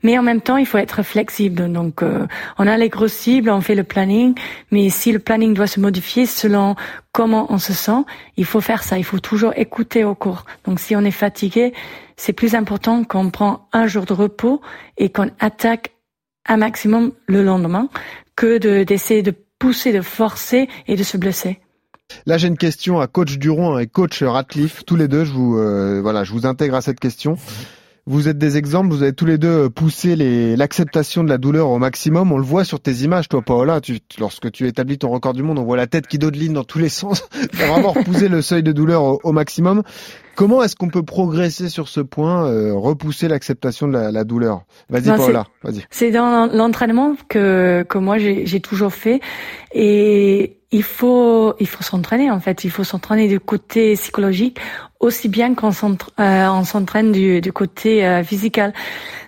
Mais en même temps, il faut être flexible. Donc, euh, on a les grosses cibles, on fait le planning, mais si le planning doit se modifier selon comment on se sent, il faut faire ça. Il faut toujours écouter au cours. Donc, si on est fatigué, c'est plus important qu'on prend un jour de repos et qu'on attaque un maximum le lendemain que d'essayer de pousser, de forcer et de se blesser. Là, j'ai une question à coach Duron et coach Ratcliffe. Tous les deux, je vous, euh, voilà, je vous intègre à cette question. Vous êtes des exemples, vous avez tous les deux poussé l'acceptation de la douleur au maximum. On le voit sur tes images, toi, Paola. Tu, lorsque tu établis ton record du monde, on voit la tête qui dodeline dans tous les sens. tu as vraiment repoussé le seuil de douleur au, maximum. Comment est-ce qu'on peut progresser sur ce point, euh, repousser l'acceptation de la, la douleur? Vas-y, Paola. Vas-y. C'est dans l'entraînement que que moi j'ai toujours fait et il faut il faut s'entraîner en fait. Il faut s'entraîner du côté psychologique aussi bien qu'on euh, s'entraîne du, du côté euh, physical.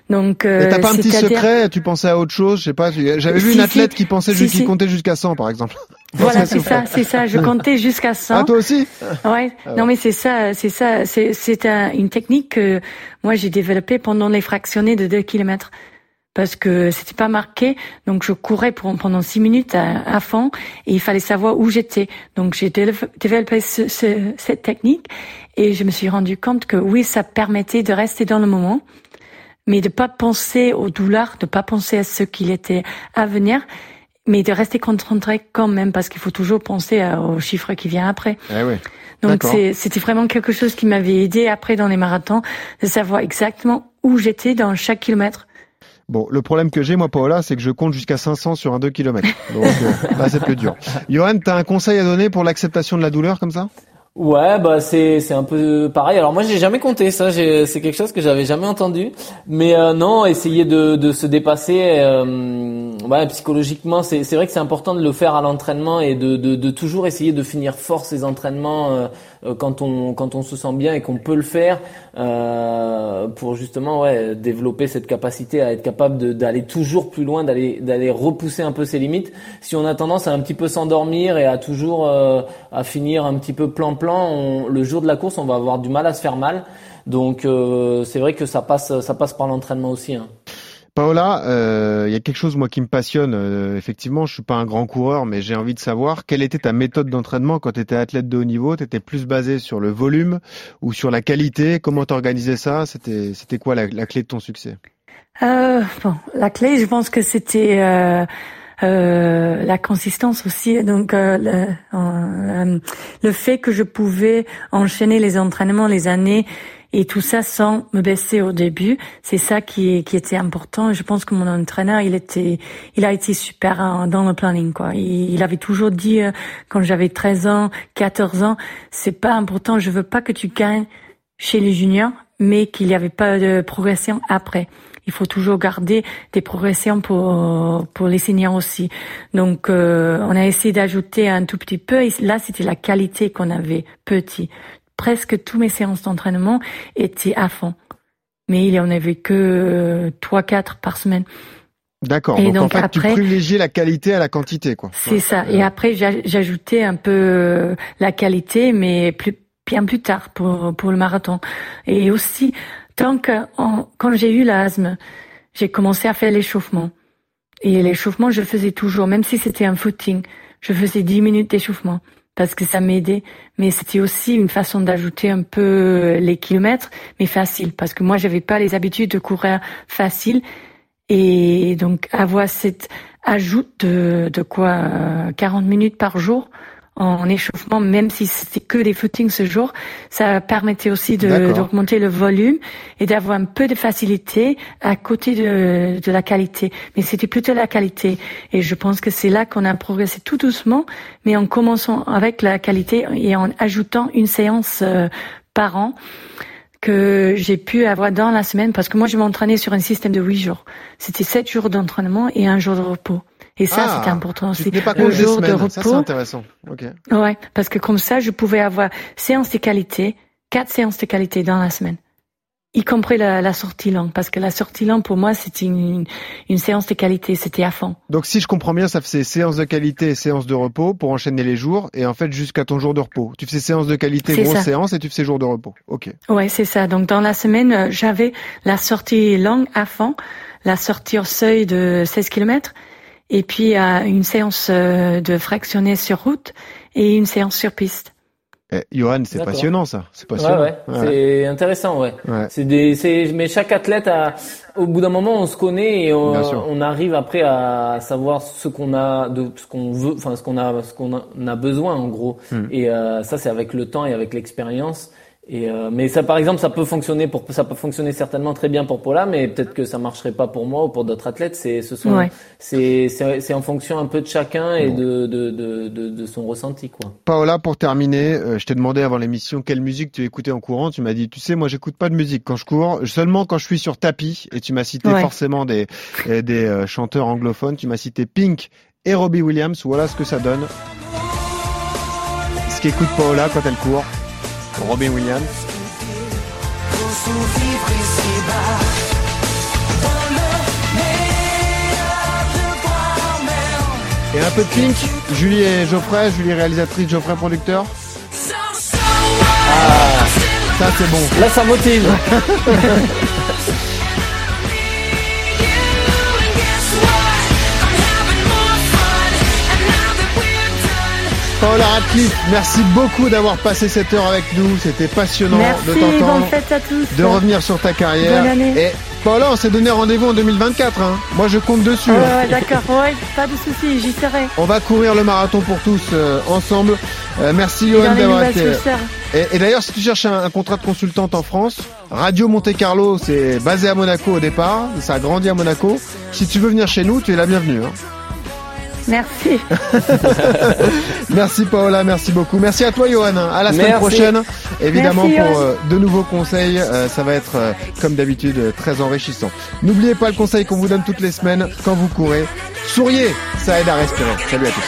Donc, euh, t'as pas un petit secret Tu pensais à autre chose Je sais pas. J'avais vu une athlète qui pensait qui comptait jusqu'à 100 par exemple. Voilà, c'est ça, c'est ça. Je comptais jusqu'à 100. Ah, toi aussi Ouais. Ah non, mais c'est ça, c'est ça. C'est c'est une technique que moi j'ai développée pendant les fractionnés de 2 kilomètres parce que c'était pas marqué. Donc je courais pour, pendant six minutes à, fond et il fallait savoir où j'étais. Donc j'ai développé ce, cette technique et je me suis rendu compte que oui, ça permettait de rester dans le moment, mais de pas penser aux douleurs, de pas penser à ce qu'il était à venir, mais de rester concentré quand même parce qu'il faut toujours penser aux chiffres qui viennent après. Eh oui. Donc c'était vraiment quelque chose qui m'avait aidé après dans les marathons de savoir exactement où j'étais dans chaque kilomètre. Bon, le problème que j'ai, moi, Paola, c'est que je compte jusqu'à 500 sur un 2 km. Donc, euh, là, c'est plus dur. Johan, t'as un conseil à donner pour l'acceptation de la douleur comme ça? Ouais, bah c'est c'est un peu pareil. Alors moi j'ai jamais compté ça, c'est quelque chose que j'avais jamais entendu. Mais euh, non, essayer de de se dépasser euh, ouais, psychologiquement, c'est c'est vrai que c'est important de le faire à l'entraînement et de, de de toujours essayer de finir fort ses entraînements euh, euh, quand on quand on se sent bien et qu'on peut le faire euh, pour justement ouais développer cette capacité à être capable d'aller toujours plus loin, d'aller d'aller repousser un peu ses limites. Si on a tendance à un petit peu s'endormir et à toujours à finir un petit peu plan plan, le jour de la course, on va avoir du mal à se faire mal. Donc euh, c'est vrai que ça passe, ça passe par l'entraînement aussi. Hein. Paola, euh, il y a quelque chose moi qui me passionne. Euh, effectivement, je suis pas un grand coureur, mais j'ai envie de savoir quelle était ta méthode d'entraînement quand tu étais athlète de haut niveau. Tu plus basé sur le volume ou sur la qualité Comment t'organisais ça? C'était c'était quoi la, clé de ton succès? Bon, la clé, je pense que c'était euh, la consistance aussi. Donc euh, euh, le, fait que je pouvais enchaîner les entraînements, les années et tout ça sans me baisser au début, c'est ça qui, qui était important. Je pense que mon entraîneur, il était, il a été super dans le planning quoi. Il, avait toujours dit quand j'avais 13 ans, 14 ans, c'est pas important. Je veux pas que tu gagnes chez les juniors, mais qu'il n'y avait pas de progression après il faut toujours garder des progressions pour pour les seniors aussi. Donc euh, on a essayé d'ajouter un tout petit peu. Là, c'était la qualité qu'on avait petit. Presque tous mes séances d'entraînement étaient à fond, mais il y en avait que euh, trois quatre par semaine. D'accord. Donc, donc, en fait, après, tu privilégiais la qualité à la quantité, quoi. C'est ça. Et après, j'ajoutais un peu euh, la qualité, mais plus bien plus tard pour pour le marathon. Et aussi, Tant que quand j'ai eu l'asthme, j'ai commencé à faire l'échauffement. Et l'échauffement, je faisais toujours, même si c'était un footing, je faisais 10 minutes d'échauffement parce que ça m'aidait. Mais c'était aussi une façon d'ajouter un peu les kilomètres, mais facile, parce que moi, j'avais pas les habitudes de courir facile. Et donc, avoir cet ajout de, de quoi, 40 minutes par jour, en échauffement, même si c'était que des footings ce jour, ça permettait aussi d'augmenter le volume et d'avoir un peu de facilité à côté de, de la qualité. Mais c'était plutôt la qualité. Et je pense que c'est là qu'on a progressé tout doucement, mais en commençant avec la qualité et en ajoutant une séance euh, par an que j'ai pu avoir dans la semaine, parce que moi je m'entraînais sur un système de huit jours. C'était sept jours d'entraînement et un jour de repos. Et ça, c'était ah, important aussi. Pas le jour de repos. Ça, c'est intéressant. Okay. Ouais, parce que comme ça, je pouvais avoir séance de qualité, quatre séances de qualité dans la semaine, y compris la, la sortie longue, parce que la sortie longue pour moi, c'était une, une, séance de qualité, c'était à fond. Donc si je comprends bien, ça faisait séance de qualité et séance de repos pour enchaîner les jours, et en fait jusqu'à ton jour de repos. Tu faisais séance de qualité, grosse séance, et tu faisais jour de repos. Ok. Ouais, c'est ça. Donc dans la semaine, euh, j'avais la sortie longue à fond, la sortie au seuil de 16 km et puis une séance euh, de fractionné sur route et une séance sur piste. Eh, Johan, c'est passionnant ça. C'est passionnant. Ouais, ouais. C'est intéressant, ouais. C'est des, c'est, mais chaque athlète a, au bout d'un moment, on se connaît et on, on arrive après à savoir ce qu'on a, de ce qu'on veut, enfin ce qu'on a, ce qu'on a besoin en gros. Hmm. Et euh, ça, c'est avec le temps et avec l'expérience. Et euh, mais ça, par exemple, ça peut fonctionner pour, ça peut fonctionner certainement très bien pour Paula, mais peut-être que ça marcherait pas pour moi ou pour d'autres athlètes. C'est, ce sont, c'est, c'est, en fonction un peu de chacun et de, de, de, de, son ressenti, quoi. Paola, pour terminer, euh, je t'ai demandé avant l'émission quelle musique tu écoutais en courant. Tu m'as dit, tu sais, moi, j'écoute pas de musique quand je cours, seulement quand je suis sur tapis. Et tu m'as cité forcément des, des euh, chanteurs anglophones. Tu m'as cité Pink et Robbie Williams. Voilà ce que ça donne. Ce qu'écoute Paola quand elle court. Robin Williams. Et un peu de Pink, Julie et Geoffrey, Julie réalisatrice, Geoffrey producteur. Ah, ça c'est bon. Là ça motive. Paula Radcliffe, merci beaucoup d'avoir passé cette heure avec nous. C'était passionnant de t'entendre, de revenir sur ta carrière. Bonne année. Et Paula, on s'est donné rendez-vous en 2024. Hein. Moi, je compte dessus. Ouais, d'accord. Ouais, pas de soucis, j'y serai. On va courir le marathon pour tous euh, ensemble. Euh, merci Johan d'avoir été. Et, et d'ailleurs, si tu cherches un, contrat de consultante en France, Radio Monte Carlo, c'est basé à Monaco au départ. Ça a grandi à Monaco. Si tu veux venir chez nous, tu es la bienvenue. Hein. Merci. merci Paola, merci beaucoup. Merci à toi Johan. À la semaine prochaine. Évidemment pour euh, de nouveaux conseils. Euh, ça va être euh, comme d'habitude très enrichissant. N'oubliez pas le conseil qu'on vous donne toutes les semaines quand vous courez. Souriez, ça aide à respirer. Salut à tous.